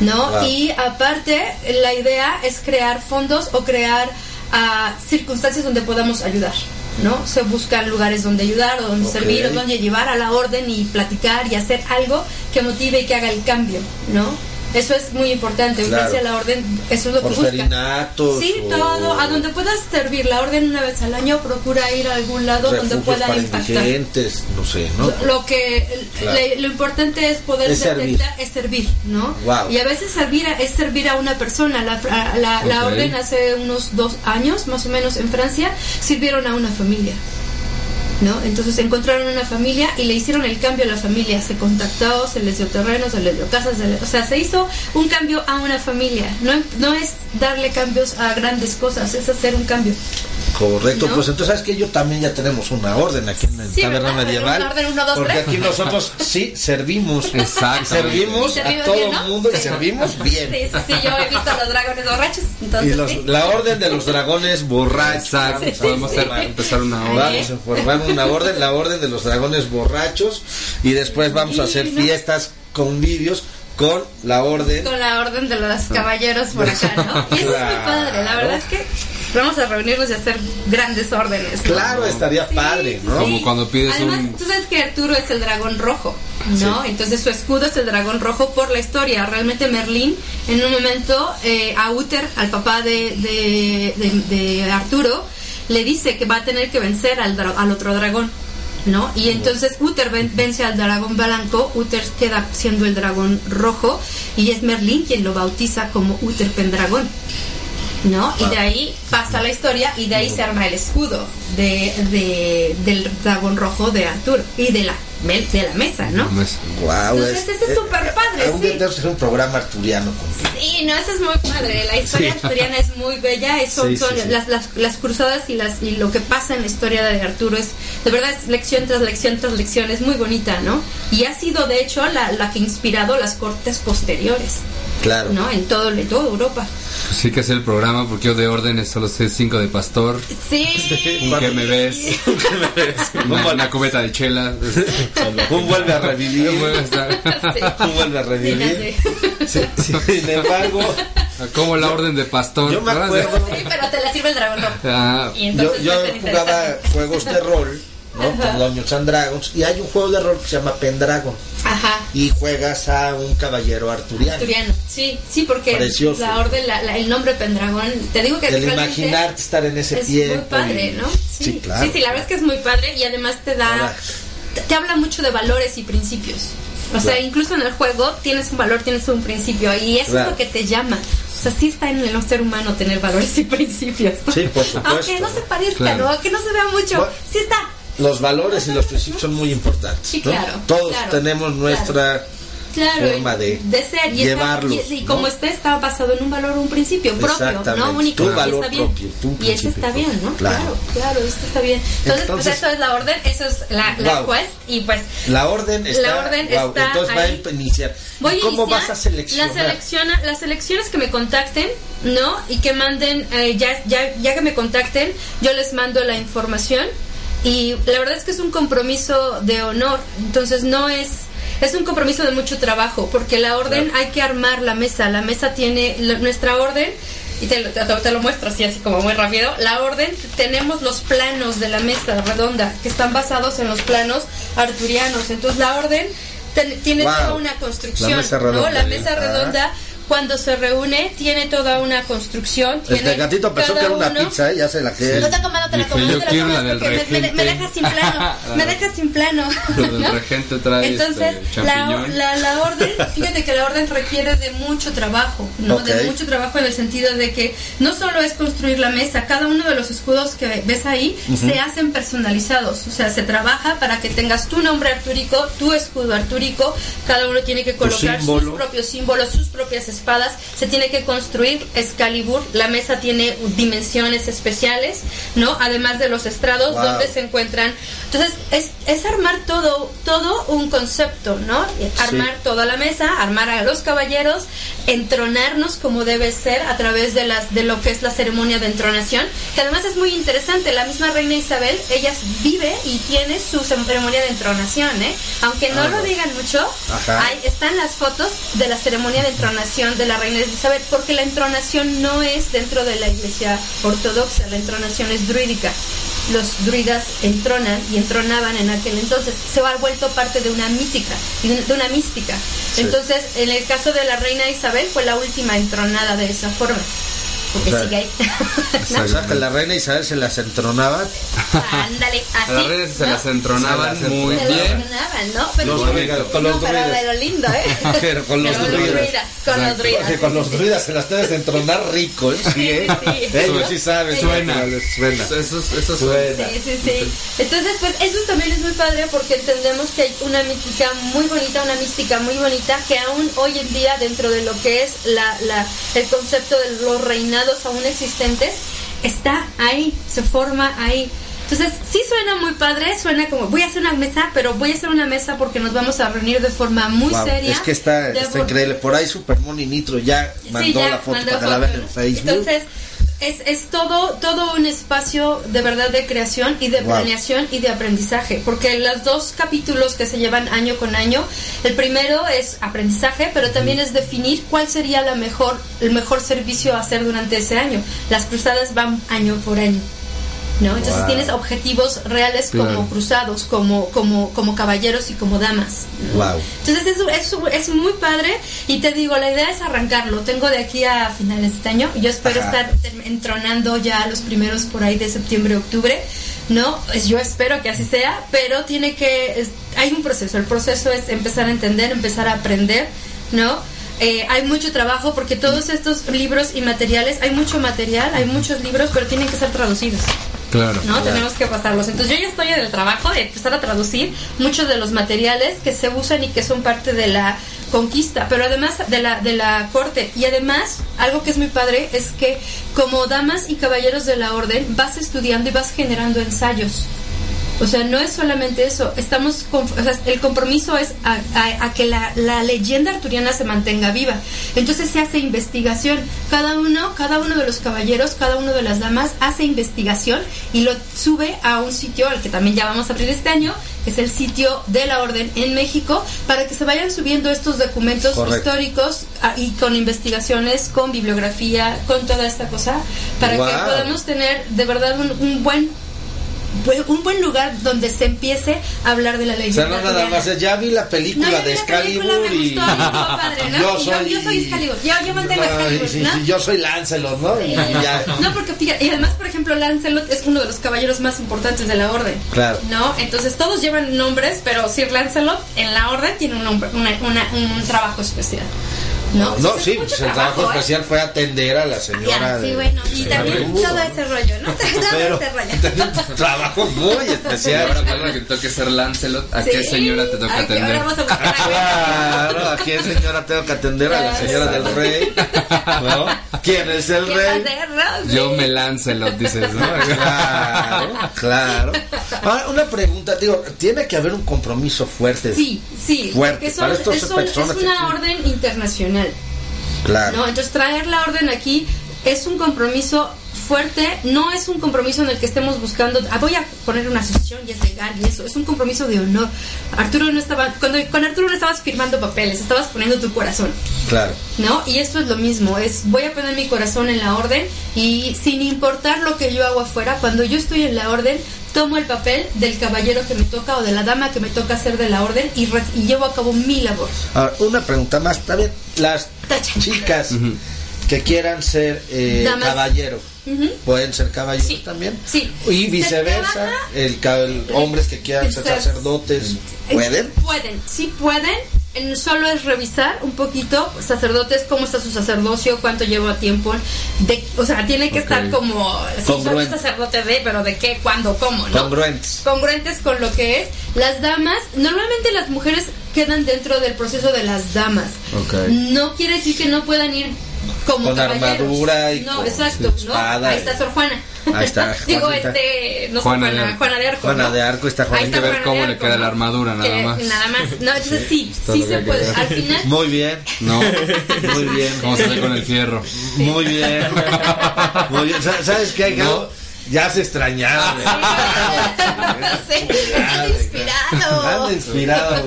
[SPEAKER 7] ¿no?
[SPEAKER 2] Wow.
[SPEAKER 7] Y aparte, la idea es crear fondos o crear ah, circunstancias donde podamos ayudar. ¿no? Se buscan lugares donde ayudar o donde servir o donde llevar a la orden y platicar y hacer algo que motive y que haga el cambio, ¿no? Eso es muy importante.
[SPEAKER 2] Claro.
[SPEAKER 7] La orden, eso es lo que busca. Sí,
[SPEAKER 2] o
[SPEAKER 7] todo. A donde puedas servir la orden una vez al año, procura ir a algún lado donde pueda impactar.
[SPEAKER 2] no sé, ¿no?
[SPEAKER 7] Lo- Lo que
[SPEAKER 2] Claro.
[SPEAKER 7] le- lo importante es poder
[SPEAKER 2] Es servir.
[SPEAKER 7] es servir, ¿no?
[SPEAKER 2] Wow.
[SPEAKER 7] Y a veces servir a- es servir a una persona. La, la, la orden hace unos dos años, más o menos, en Francia, sirvieron a una familia. ¿No? Entonces encontraron una familia y le hicieron el cambio a la familia. Se contactó, se les dio terreno, se les dio casas, se le- o sea, se hizo un cambio a una familia. No, no es darle cambios a grandes cosas, es hacer un cambio.
[SPEAKER 2] Correcto,
[SPEAKER 7] ¿No?
[SPEAKER 2] pues entonces sabes que yo también ya tenemos una orden aquí en el
[SPEAKER 7] Sí,
[SPEAKER 2] taberna medieval.
[SPEAKER 7] Una orden, uno, dos,
[SPEAKER 2] porque
[SPEAKER 7] tres.
[SPEAKER 2] aquí nosotros sí servimos.
[SPEAKER 3] Exactamente.
[SPEAKER 2] Servimos
[SPEAKER 7] Y
[SPEAKER 2] a todo el
[SPEAKER 7] ¿no?
[SPEAKER 2] mundo y
[SPEAKER 7] Sí.
[SPEAKER 2] servimos bien.
[SPEAKER 7] Sí, sí, sí, yo he visto a los dragones borrachos, entonces
[SPEAKER 2] Y los-
[SPEAKER 7] sí.
[SPEAKER 2] la orden de los dragones borrachos.
[SPEAKER 3] Exacto,
[SPEAKER 2] Vamos a
[SPEAKER 3] podemos empezar una hora.
[SPEAKER 2] Vamos a formar una orden, la orden de los dragones borrachos. Y después vamos a hacer fiestas, convivios con la orden.
[SPEAKER 7] con la orden de los caballeros por acá, ¿no? Y eso es muy padre, la verdad es que vamos a reunirnos y hacer grandes órdenes. ¿no?
[SPEAKER 2] Claro, estaría
[SPEAKER 7] Sí,
[SPEAKER 2] padre, ¿no?
[SPEAKER 7] sí.
[SPEAKER 3] Como cuando pides
[SPEAKER 7] Además,
[SPEAKER 3] un-
[SPEAKER 7] tú sabes que Arturo es el dragón rojo, ¿no? Entonces su escudo es el dragón rojo por la historia. Realmente Merlín, en un momento, eh, a Uther, al papá de, de, de- de Arturo, le dice que va a tener que vencer al, dra- al otro dragón. ¿No? Y entonces Uther ven- vence al dragón blanco, Uther queda siendo el dragón rojo y es Merlín quien lo bautiza como Uther Pendragón. ¿No? Y de ahí pasa la historia y de ahí se arma el escudo de, de- del dragón rojo de Arturo y de la, de la mesa, ¿no?
[SPEAKER 2] Wow,
[SPEAKER 7] Entonces, ese es súper padre,
[SPEAKER 2] Algún día
[SPEAKER 7] sí.
[SPEAKER 2] que hacer un programa arturiano.
[SPEAKER 7] Sí, no, eso es muy padre. La historia
[SPEAKER 2] Sí.
[SPEAKER 7] arturiana es muy bella.
[SPEAKER 2] Sí,
[SPEAKER 7] son. Las, las, las cruzadas y, las, y lo que pasa en la historia de Arturo es, de verdad, es lección tras lección tras lección. Es muy bonita, ¿no? Y ha sido, de hecho, la, la que ha inspirado las cortes posteriores,
[SPEAKER 2] Claro.
[SPEAKER 7] ¿no? En, todo, en toda Europa.
[SPEAKER 3] Pues sí que hacer el programa porque yo de órdenes solo sé cinco de pastor.
[SPEAKER 7] Sí.
[SPEAKER 3] Un que me ves. Una, una cubeta de chela.
[SPEAKER 2] Un vuelve a revivir.
[SPEAKER 3] Vuelve a estar-
[SPEAKER 2] Un vuelve a revivir. Sí, Sin embargo,
[SPEAKER 3] Como la orden de pastor.
[SPEAKER 2] yo me acuerdo.
[SPEAKER 7] Sí, pero te la sirve el dragón.
[SPEAKER 3] Ah,
[SPEAKER 7] Y
[SPEAKER 2] Yo,
[SPEAKER 7] entonces
[SPEAKER 2] yo jugaba juegos de rol, ¿no? Con Dungeons and Dragons. Y hay un juego de rol que se llama Pendragon.
[SPEAKER 7] Ajá.
[SPEAKER 2] Y juegas a un caballero arturiano.
[SPEAKER 7] Arturiano. Sí, sí, porque
[SPEAKER 2] Precioso.
[SPEAKER 7] la orden, la- la- el nombre Pendragón, te digo que
[SPEAKER 2] El imaginarte estar en ese
[SPEAKER 7] es
[SPEAKER 2] tiempo.
[SPEAKER 7] muy padre,
[SPEAKER 2] y-
[SPEAKER 7] ¿no?
[SPEAKER 2] Sí, claro.
[SPEAKER 7] Sí, sí, la verdad es que es muy padre y además te da, te, te habla mucho de valores y principios. O sea,
[SPEAKER 2] Claro.
[SPEAKER 7] incluso en el juego tienes un valor, tienes un principio y eso
[SPEAKER 2] Claro.
[SPEAKER 7] es lo que te llama. O sea, sí está en el ser humano tener valores y principios.
[SPEAKER 2] Sí, por supuesto.
[SPEAKER 7] Aunque no se parezca,
[SPEAKER 3] Claro.
[SPEAKER 7] ¿no? Que no se vea mucho.
[SPEAKER 2] Bueno.
[SPEAKER 7] sí está.
[SPEAKER 2] Los valores y los principios son muy importantes.
[SPEAKER 7] Sí,
[SPEAKER 2] ¿no?
[SPEAKER 7] claro,
[SPEAKER 2] Todos
[SPEAKER 7] claro,
[SPEAKER 2] tenemos nuestra
[SPEAKER 7] Claro,
[SPEAKER 2] forma de
[SPEAKER 7] ser y,
[SPEAKER 2] llevarlos,
[SPEAKER 7] está, y, y
[SPEAKER 2] ¿no?
[SPEAKER 7] como este está basado en un valor, un principio propio, no único.
[SPEAKER 2] tu
[SPEAKER 7] y
[SPEAKER 2] valor
[SPEAKER 7] está bien.
[SPEAKER 2] propio, tu
[SPEAKER 7] y este
[SPEAKER 2] principio
[SPEAKER 7] está bien, ¿no?
[SPEAKER 2] claro.
[SPEAKER 7] Claro, este está bien. Entonces,
[SPEAKER 2] Entonces-
[SPEAKER 7] pues eso es la orden, eso es la, la
[SPEAKER 2] Wow.
[SPEAKER 7] quest y pues
[SPEAKER 2] La orden está.
[SPEAKER 7] La orden
[SPEAKER 2] guau,
[SPEAKER 7] está
[SPEAKER 2] entonces
[SPEAKER 7] ahí.
[SPEAKER 2] va a iniciar.
[SPEAKER 7] voy
[SPEAKER 2] ¿Y
[SPEAKER 7] a
[SPEAKER 2] ¿Cómo
[SPEAKER 7] iniciar
[SPEAKER 2] vas a seleccionar?
[SPEAKER 7] Las, selecciona, las selecciones que me contacten, ¿no? Y que manden, eh, ya, ya, ya que me contacten, yo les mando la información y la verdad es que es un compromiso de honor, entonces no es es un compromiso de mucho trabajo, porque la orden hay que armar la mesa, la mesa tiene la- nuestra orden y te, lo- te, te lo muestro así así como muy rápido. La orden tenemos los planos de la mesa redonda que están basados en los planos arturianos, entonces la orden ten- tiene
[SPEAKER 2] Wow.
[SPEAKER 7] toda una construcción,
[SPEAKER 2] La mesa
[SPEAKER 7] ¿no?
[SPEAKER 2] redonda.
[SPEAKER 7] La mesa redonda cuando se reúne tiene toda una construcción.
[SPEAKER 2] Este
[SPEAKER 7] tiene
[SPEAKER 2] gatito pensó que
[SPEAKER 7] cada
[SPEAKER 2] era una
[SPEAKER 7] uno-
[SPEAKER 2] pizza, ¿eh? ya se la que
[SPEAKER 7] no te comas, no te la comas, no te la comas porque me, me, dejas sin plano, me dejas sin plano.
[SPEAKER 3] Trae
[SPEAKER 7] Entonces,
[SPEAKER 3] este,
[SPEAKER 7] la, la, la orden, fíjate que la orden requiere de mucho trabajo, ¿no? De mucho trabajo en el sentido de que no solo es construir la mesa, cada uno de los escudos que ves ahí se hacen personalizados, o sea, se trabaja para que tengas tu nombre artúrico, tu escudo artúrico, cada uno tiene que colocar sus propios símbolos, sus propias espadas, se tiene que construir Excalibur, la mesa tiene dimensiones especiales, ¿no? Además de los estrados
[SPEAKER 2] Wow.
[SPEAKER 7] donde se encuentran. Entonces, es, es armar todo, todo un concepto, ¿no? Armar toda la mesa, armar a los caballeros, entronarnos como debe ser a través de las de lo que es la ceremonia de entronación, que además es muy interesante. La misma reina Isabel, ella vive y tiene su ceremonia de entronación, ¿eh? Aunque no
[SPEAKER 2] Ah,
[SPEAKER 7] lo digan mucho, hay, están las fotos de la ceremonia de entronación de la reina Isabel, porque la entronación no es dentro de la iglesia ortodoxa, la entronación es druídica. Los druidas entronan y entronaban en aquel entonces. Se ha vuelto parte de una mítica, de una mística. Entonces, en el caso de la reina Isabel fue la última entronada de esa forma. Porque
[SPEAKER 2] O sea,
[SPEAKER 7] sigue ahí. ¿no?
[SPEAKER 2] O sea, que la reina Isabel se las entronaba.
[SPEAKER 7] Ándale, así.
[SPEAKER 3] A las redes se
[SPEAKER 7] ¿no?
[SPEAKER 3] las entronaban
[SPEAKER 2] Se
[SPEAKER 3] muy bien.
[SPEAKER 7] entronaban, ¿no? Pero
[SPEAKER 2] Los druidas, con los
[SPEAKER 7] no, pero
[SPEAKER 2] druidas.
[SPEAKER 7] de lo lindo, ¿eh?
[SPEAKER 2] Pero con los
[SPEAKER 7] Pero
[SPEAKER 2] druidas.
[SPEAKER 7] Con los druidas.
[SPEAKER 2] Con los druidas se las debes de entronar rico, ¿eh? Sí, ¿eh?
[SPEAKER 7] Sí, sí, sí.
[SPEAKER 2] Ellos sí saben.
[SPEAKER 3] Suena.
[SPEAKER 2] Suena.
[SPEAKER 3] Esos, esos
[SPEAKER 2] Suena.
[SPEAKER 7] Sí, sí, sí. Entonces, pues eso también es muy padre porque entendemos que hay una mística muy bonita, una mística muy bonita que aún hoy en día dentro de lo que es la, la, el concepto de los reinados aún existentes, está ahí, se forma ahí. Entonces, sí suena muy padre, suena como, voy a hacer una mesa, pero voy a hacer una mesa porque nos vamos a reunir de forma muy
[SPEAKER 2] Wow,
[SPEAKER 7] seria.
[SPEAKER 2] Es que está, está increíble. Por ahí Supermoni Nitro ya
[SPEAKER 7] Sí,
[SPEAKER 2] mandó
[SPEAKER 7] ya
[SPEAKER 2] la foto
[SPEAKER 7] mandó
[SPEAKER 2] para la
[SPEAKER 7] foto.
[SPEAKER 2] en Facebook.
[SPEAKER 7] Entonces, es, es todo, todo un espacio de verdad de creación y de
[SPEAKER 2] Wow.
[SPEAKER 7] planeación y de aprendizaje, porque los dos capítulos que se llevan año con año, el primero es aprendizaje, pero también es definir cuál sería la mejor, el mejor servicio a hacer durante ese año. Las cruzadas van año por año. ¿No? Entonces
[SPEAKER 2] Wow.
[SPEAKER 7] tienes objetivos reales como cruzados, como, como, como caballeros y como damas. ¿no?
[SPEAKER 2] Wow.
[SPEAKER 7] Entonces es, es, es muy padre y te digo, la idea es arrancarlo. Tengo de aquí a finales de este año. Yo espero
[SPEAKER 2] Ajá.
[SPEAKER 7] estar entronando ya los primeros por ahí de septiembre, octubre. No, yo espero que así sea, pero tiene que, es- hay un proceso. El proceso es empezar a entender, empezar a aprender, ¿no? Eh, hay mucho trabajo porque todos estos libros y materiales, hay mucho material, hay muchos libros, pero tienen que ser traducidos. ¿No? Tenemos que pasarlos. Entonces yo ya estoy en el trabajo de empezar a traducir muchos de los materiales que se usan y que son parte de la conquista, pero además de la, de la corte. Y además, algo que es muy padre es que como damas y caballeros de la orden vas estudiando y vas generando ensayos. O sea, no es solamente eso, estamos con- o sea, el compromiso es a, a- a que la, la leyenda arturiana se mantenga viva. Entonces se hace investigación. Cada uno, cada uno de los caballeros, cada uno de las damas hace investigación y lo sube a un sitio al que también ya vamos a abrir este año, que es el sitio de la orden en México, para que se vayan subiendo estos documentos
[SPEAKER 2] Correcto.
[SPEAKER 7] históricos ah, y con investigaciones, con bibliografía, con toda esta cosa, para que podamos tener de verdad un, un buen- un buen lugar donde se empiece a hablar de la
[SPEAKER 2] O
[SPEAKER 7] leyenda.
[SPEAKER 2] sea, no nada más, ya vi la película
[SPEAKER 7] No,
[SPEAKER 2] de
[SPEAKER 7] película,
[SPEAKER 2] Excalibur y
[SPEAKER 7] gustó, estuvo padre, ¿no?
[SPEAKER 2] yo
[SPEAKER 7] Y yo-
[SPEAKER 2] soy
[SPEAKER 7] yo soy Excalibur, yo- yo mantengo
[SPEAKER 2] No,
[SPEAKER 7] Excalibur,
[SPEAKER 2] sí,
[SPEAKER 7] ¿no?
[SPEAKER 2] sí, yo soy Lancelot, ¿no? Y ya.
[SPEAKER 7] No, porque fíjate, y además, por ejemplo, Lancelot es uno de los caballeros más importantes de la orden.
[SPEAKER 2] Claro.
[SPEAKER 7] ¿No? Entonces todos llevan nombres, pero Sir Lancelot en la orden tiene un, nombre, una- una- un trabajo especial. ¿No?
[SPEAKER 2] No, sí, pues el trabajo
[SPEAKER 7] ¿eh?
[SPEAKER 2] especial fue atender a la señora.
[SPEAKER 7] Ya, sí,
[SPEAKER 2] de-
[SPEAKER 7] bueno, y también todo ese rollo, ¿no? Todo ese rollo.
[SPEAKER 2] trabajo muy especial.
[SPEAKER 3] ahora para que toque ser Lancelot, ¿a
[SPEAKER 7] Sí.
[SPEAKER 3] qué señora te toca atender?
[SPEAKER 7] Ahora vamos a buscar a
[SPEAKER 2] Claro, ¿a quién señora tengo que atender? A la señora del rey. ¿No? ¿Quién es el
[SPEAKER 7] ¿Qué
[SPEAKER 2] rey?
[SPEAKER 3] Yo me Lancelot, dices, ¿no?
[SPEAKER 2] Claro, claro. Ahora, una pregunta, digo, tiene que haber un compromiso fuerte.
[SPEAKER 7] Sí, sí,
[SPEAKER 2] Fuerte,
[SPEAKER 7] son,
[SPEAKER 2] para estas
[SPEAKER 7] es, son-
[SPEAKER 2] personas
[SPEAKER 7] es una orden internacional,
[SPEAKER 2] Claro.
[SPEAKER 7] ¿no? Entonces traer la orden aquí es un compromiso fuerte, no es un compromiso en el que estemos buscando, ah, voy a poner una asociación y es legal y eso, es un compromiso de honor. Arturo no estaba, cuando con Arturo no estabas firmando papeles, estabas poniendo tu corazón.
[SPEAKER 2] Claro.
[SPEAKER 7] ¿no? Y esto es lo mismo, es voy a poner mi corazón en la orden y sin importar lo que yo hago afuera, cuando yo estoy en la orden, tomo el papel del caballero que me toca o de la dama que me toca hacer de la orden y, re- y llevo a cabo mi labor.
[SPEAKER 2] Ahora, una pregunta más. También, las Chicas que quieran ser eh, caballero. ¿pueden ser caballeros
[SPEAKER 7] Sí.
[SPEAKER 2] también?
[SPEAKER 7] Sí.
[SPEAKER 2] Y viceversa, el, el hombres que quieran ser sacerdotes, ¿pueden?
[SPEAKER 7] Pueden, sí pueden. Solo es revisar un poquito, sacerdotes, cómo está su sacerdocio, cuánto lleva tiempo. De, o sea, tiene que estar como. Si soy sacerdote de, pero de qué, cuándo, cómo, ¿no?
[SPEAKER 2] Congruentes.
[SPEAKER 7] congruentes con lo que es. Las damas, normalmente las mujeres quedan dentro del proceso de las damas.
[SPEAKER 3] Ok.
[SPEAKER 7] No quiere decir que no puedan ir como
[SPEAKER 2] Con
[SPEAKER 7] caballeros.
[SPEAKER 2] armadura y
[SPEAKER 7] No,
[SPEAKER 2] con
[SPEAKER 7] exacto,
[SPEAKER 2] su
[SPEAKER 7] ¿no?
[SPEAKER 2] espada
[SPEAKER 7] Ahí está Sor Juana.
[SPEAKER 2] Ahí está,
[SPEAKER 7] Digo, este, no
[SPEAKER 3] Juana
[SPEAKER 7] Juana,
[SPEAKER 3] de
[SPEAKER 7] Juana,
[SPEAKER 3] Arco.
[SPEAKER 7] de Arco.
[SPEAKER 2] Juana
[SPEAKER 7] ¿no?
[SPEAKER 2] de Arco está Juana.
[SPEAKER 3] Hay que ver
[SPEAKER 7] Juana
[SPEAKER 3] cómo le queda
[SPEAKER 7] ¿no?
[SPEAKER 3] la armadura, nada
[SPEAKER 7] Que-
[SPEAKER 3] más.
[SPEAKER 7] Nada más. No, entonces sí, sí se puede.
[SPEAKER 3] ver.
[SPEAKER 7] Al final,
[SPEAKER 2] Muy bien,
[SPEAKER 3] No.
[SPEAKER 2] muy bien.
[SPEAKER 3] ¿Cómo se ve con el fierro?
[SPEAKER 2] Muy bien. Muy bien. Sa- ¿Sabes qué? Hay
[SPEAKER 3] No.
[SPEAKER 2] Ya se extrañaba. güey.
[SPEAKER 7] sí, anda inspirado.
[SPEAKER 2] Anda inspirado,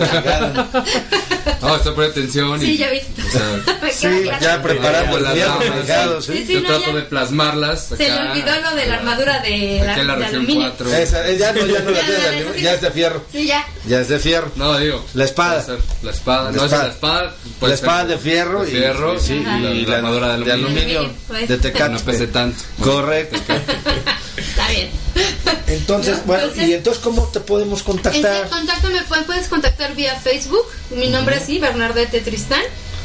[SPEAKER 3] No, estoy poniendo atención y...
[SPEAKER 7] Sí, ya vi.
[SPEAKER 3] o sea,
[SPEAKER 2] Sí,
[SPEAKER 7] claro.
[SPEAKER 2] ya preparando
[SPEAKER 3] las damas,
[SPEAKER 7] sí.
[SPEAKER 2] sí.
[SPEAKER 7] Sí,
[SPEAKER 3] Yo
[SPEAKER 7] no,
[SPEAKER 3] trato
[SPEAKER 7] ya.
[SPEAKER 3] de plasmarlas.
[SPEAKER 7] Se le
[SPEAKER 3] acá.
[SPEAKER 7] olvidó lo de la armadura de, la,
[SPEAKER 3] la
[SPEAKER 7] de
[SPEAKER 3] región
[SPEAKER 7] aluminio.
[SPEAKER 3] 4.
[SPEAKER 2] Esa, eh, ya no, ya no la
[SPEAKER 7] Ya,
[SPEAKER 2] tienes
[SPEAKER 7] ya,
[SPEAKER 2] de aluminio, es de fierro.
[SPEAKER 7] Sí, ya.
[SPEAKER 2] Ya es de fierro.
[SPEAKER 3] No, digo.
[SPEAKER 2] La espada.
[SPEAKER 3] La espada.
[SPEAKER 2] La
[SPEAKER 3] no,
[SPEAKER 2] espada.
[SPEAKER 3] es la espada.
[SPEAKER 2] La espada de fierro,
[SPEAKER 3] de fierro
[SPEAKER 2] y, y
[SPEAKER 3] la, armadura de aluminio.
[SPEAKER 2] aluminio,
[SPEAKER 7] Pues.
[SPEAKER 2] de tecate.
[SPEAKER 3] no pese tanto.
[SPEAKER 2] Correcto. Entonces,
[SPEAKER 7] ¿No?
[SPEAKER 2] bueno,
[SPEAKER 7] Entonces-
[SPEAKER 2] y entonces cómo te podemos contactar?
[SPEAKER 7] contáctame, pu- puedes contactar vía Facebook, mi nombre así, Bernardete Tristán,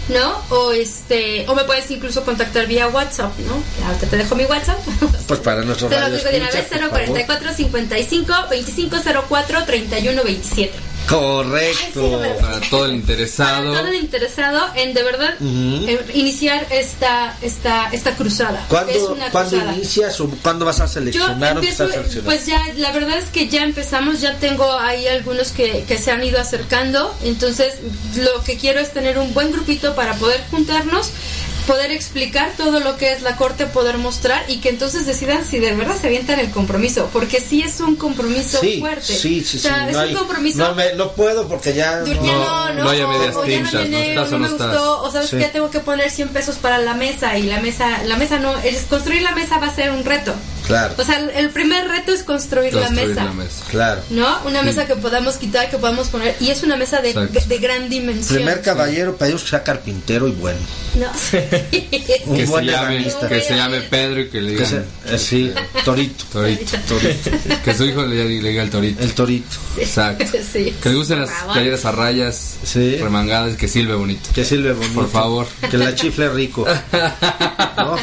[SPEAKER 7] ¿no? O este, o me puedes incluso contactar vía WhatsApp, ¿no? Ya te, dejo mi WhatsApp.
[SPEAKER 2] Pues para nuestros
[SPEAKER 7] Te lo digo de una vez,
[SPEAKER 2] radioescuchas, por favor.
[SPEAKER 7] 044 55 2504 31 27.
[SPEAKER 2] Correcto.
[SPEAKER 3] Para todo el interesado.
[SPEAKER 7] Para todo el interesado en de verdad eh, iniciar esta esta esta cruzada. Es
[SPEAKER 2] ¿Cuándo,
[SPEAKER 7] una
[SPEAKER 2] ¿cuándo
[SPEAKER 7] cruzada.
[SPEAKER 2] inicias o cuándo vas a seleccionar
[SPEAKER 7] empiezo, pues ya, la verdad es que ya empezamos, ya tengo ahí algunos que, que se han ido acercando, entonces lo que quiero es tener un buen grupito para poder juntarnos, poder explicar todo lo que es la corte, poder mostrar y que entonces decidan si de verdad se avientan el compromiso, porque sí es un compromiso
[SPEAKER 2] sí,
[SPEAKER 7] fuerte.
[SPEAKER 2] sí, sí,
[SPEAKER 7] O sea,
[SPEAKER 2] sí,
[SPEAKER 7] es
[SPEAKER 2] no
[SPEAKER 7] un
[SPEAKER 2] hay-
[SPEAKER 7] compromiso
[SPEAKER 2] No, me- no puedo porque ya. no-
[SPEAKER 7] no, no,
[SPEAKER 3] no haya medias
[SPEAKER 7] o ya no
[SPEAKER 3] tintas, ¿no? ¿Estás
[SPEAKER 7] o
[SPEAKER 3] o
[SPEAKER 7] no
[SPEAKER 3] no
[SPEAKER 7] me
[SPEAKER 3] estás?
[SPEAKER 7] gustó, o sabes
[SPEAKER 2] Sí.
[SPEAKER 7] que tengo que poner 100 pesos para la mesa y la mesa, la mesa no, es construir la mesa va a ser un reto.
[SPEAKER 2] Claro,
[SPEAKER 7] O sea, el- primer reto es construir,
[SPEAKER 3] Construir
[SPEAKER 7] la, mesa,
[SPEAKER 3] la mesa.
[SPEAKER 2] claro.
[SPEAKER 7] ¿No? Una mesa que podamos quitar, que podamos poner. Y es una mesa de, de gran dimensión.
[SPEAKER 2] Primer caballero, pedimos que sea carpintero y bueno.
[SPEAKER 7] No.
[SPEAKER 2] Un
[SPEAKER 3] Que se,
[SPEAKER 2] buen
[SPEAKER 3] llame,
[SPEAKER 2] ebanista.
[SPEAKER 3] que se llame Pedro y que le
[SPEAKER 2] se- eh, sí, torito.
[SPEAKER 3] Torito.
[SPEAKER 2] Torito.
[SPEAKER 3] Que su hijo le, le diga el Torito.
[SPEAKER 2] El torito.
[SPEAKER 3] Exacto.
[SPEAKER 7] sí.
[SPEAKER 3] Que le gusten las playeras a rayas
[SPEAKER 2] Sí.
[SPEAKER 3] remangadas, que silbe bonito.
[SPEAKER 2] Que sirve bonito.
[SPEAKER 3] Por favor.
[SPEAKER 2] Que la chifle rico. ¿No?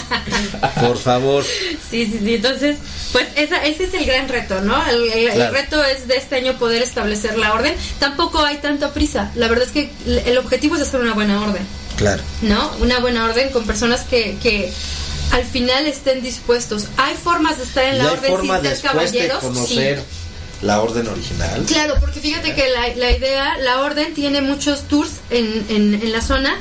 [SPEAKER 2] Por favor.
[SPEAKER 7] Sí, sí, sí. Entonces, pues esa, ese es el gran reto, ¿no? El, el- el
[SPEAKER 2] Claro.
[SPEAKER 7] reto es de este año poder establecer la orden. Tampoco hay tanta prisa. La verdad es que el objetivo es hacer una buena orden.
[SPEAKER 2] Claro.
[SPEAKER 7] ¿no? Una buena orden con personas que, que al final estén dispuestos. Hay formas de estar en la orden sin ser
[SPEAKER 2] después de
[SPEAKER 7] caballeros.
[SPEAKER 2] conocer
[SPEAKER 7] Sí.
[SPEAKER 2] La orden original.
[SPEAKER 7] Claro, porque fíjate que la, la idea, la orden tiene muchos tours en, en, en la zona.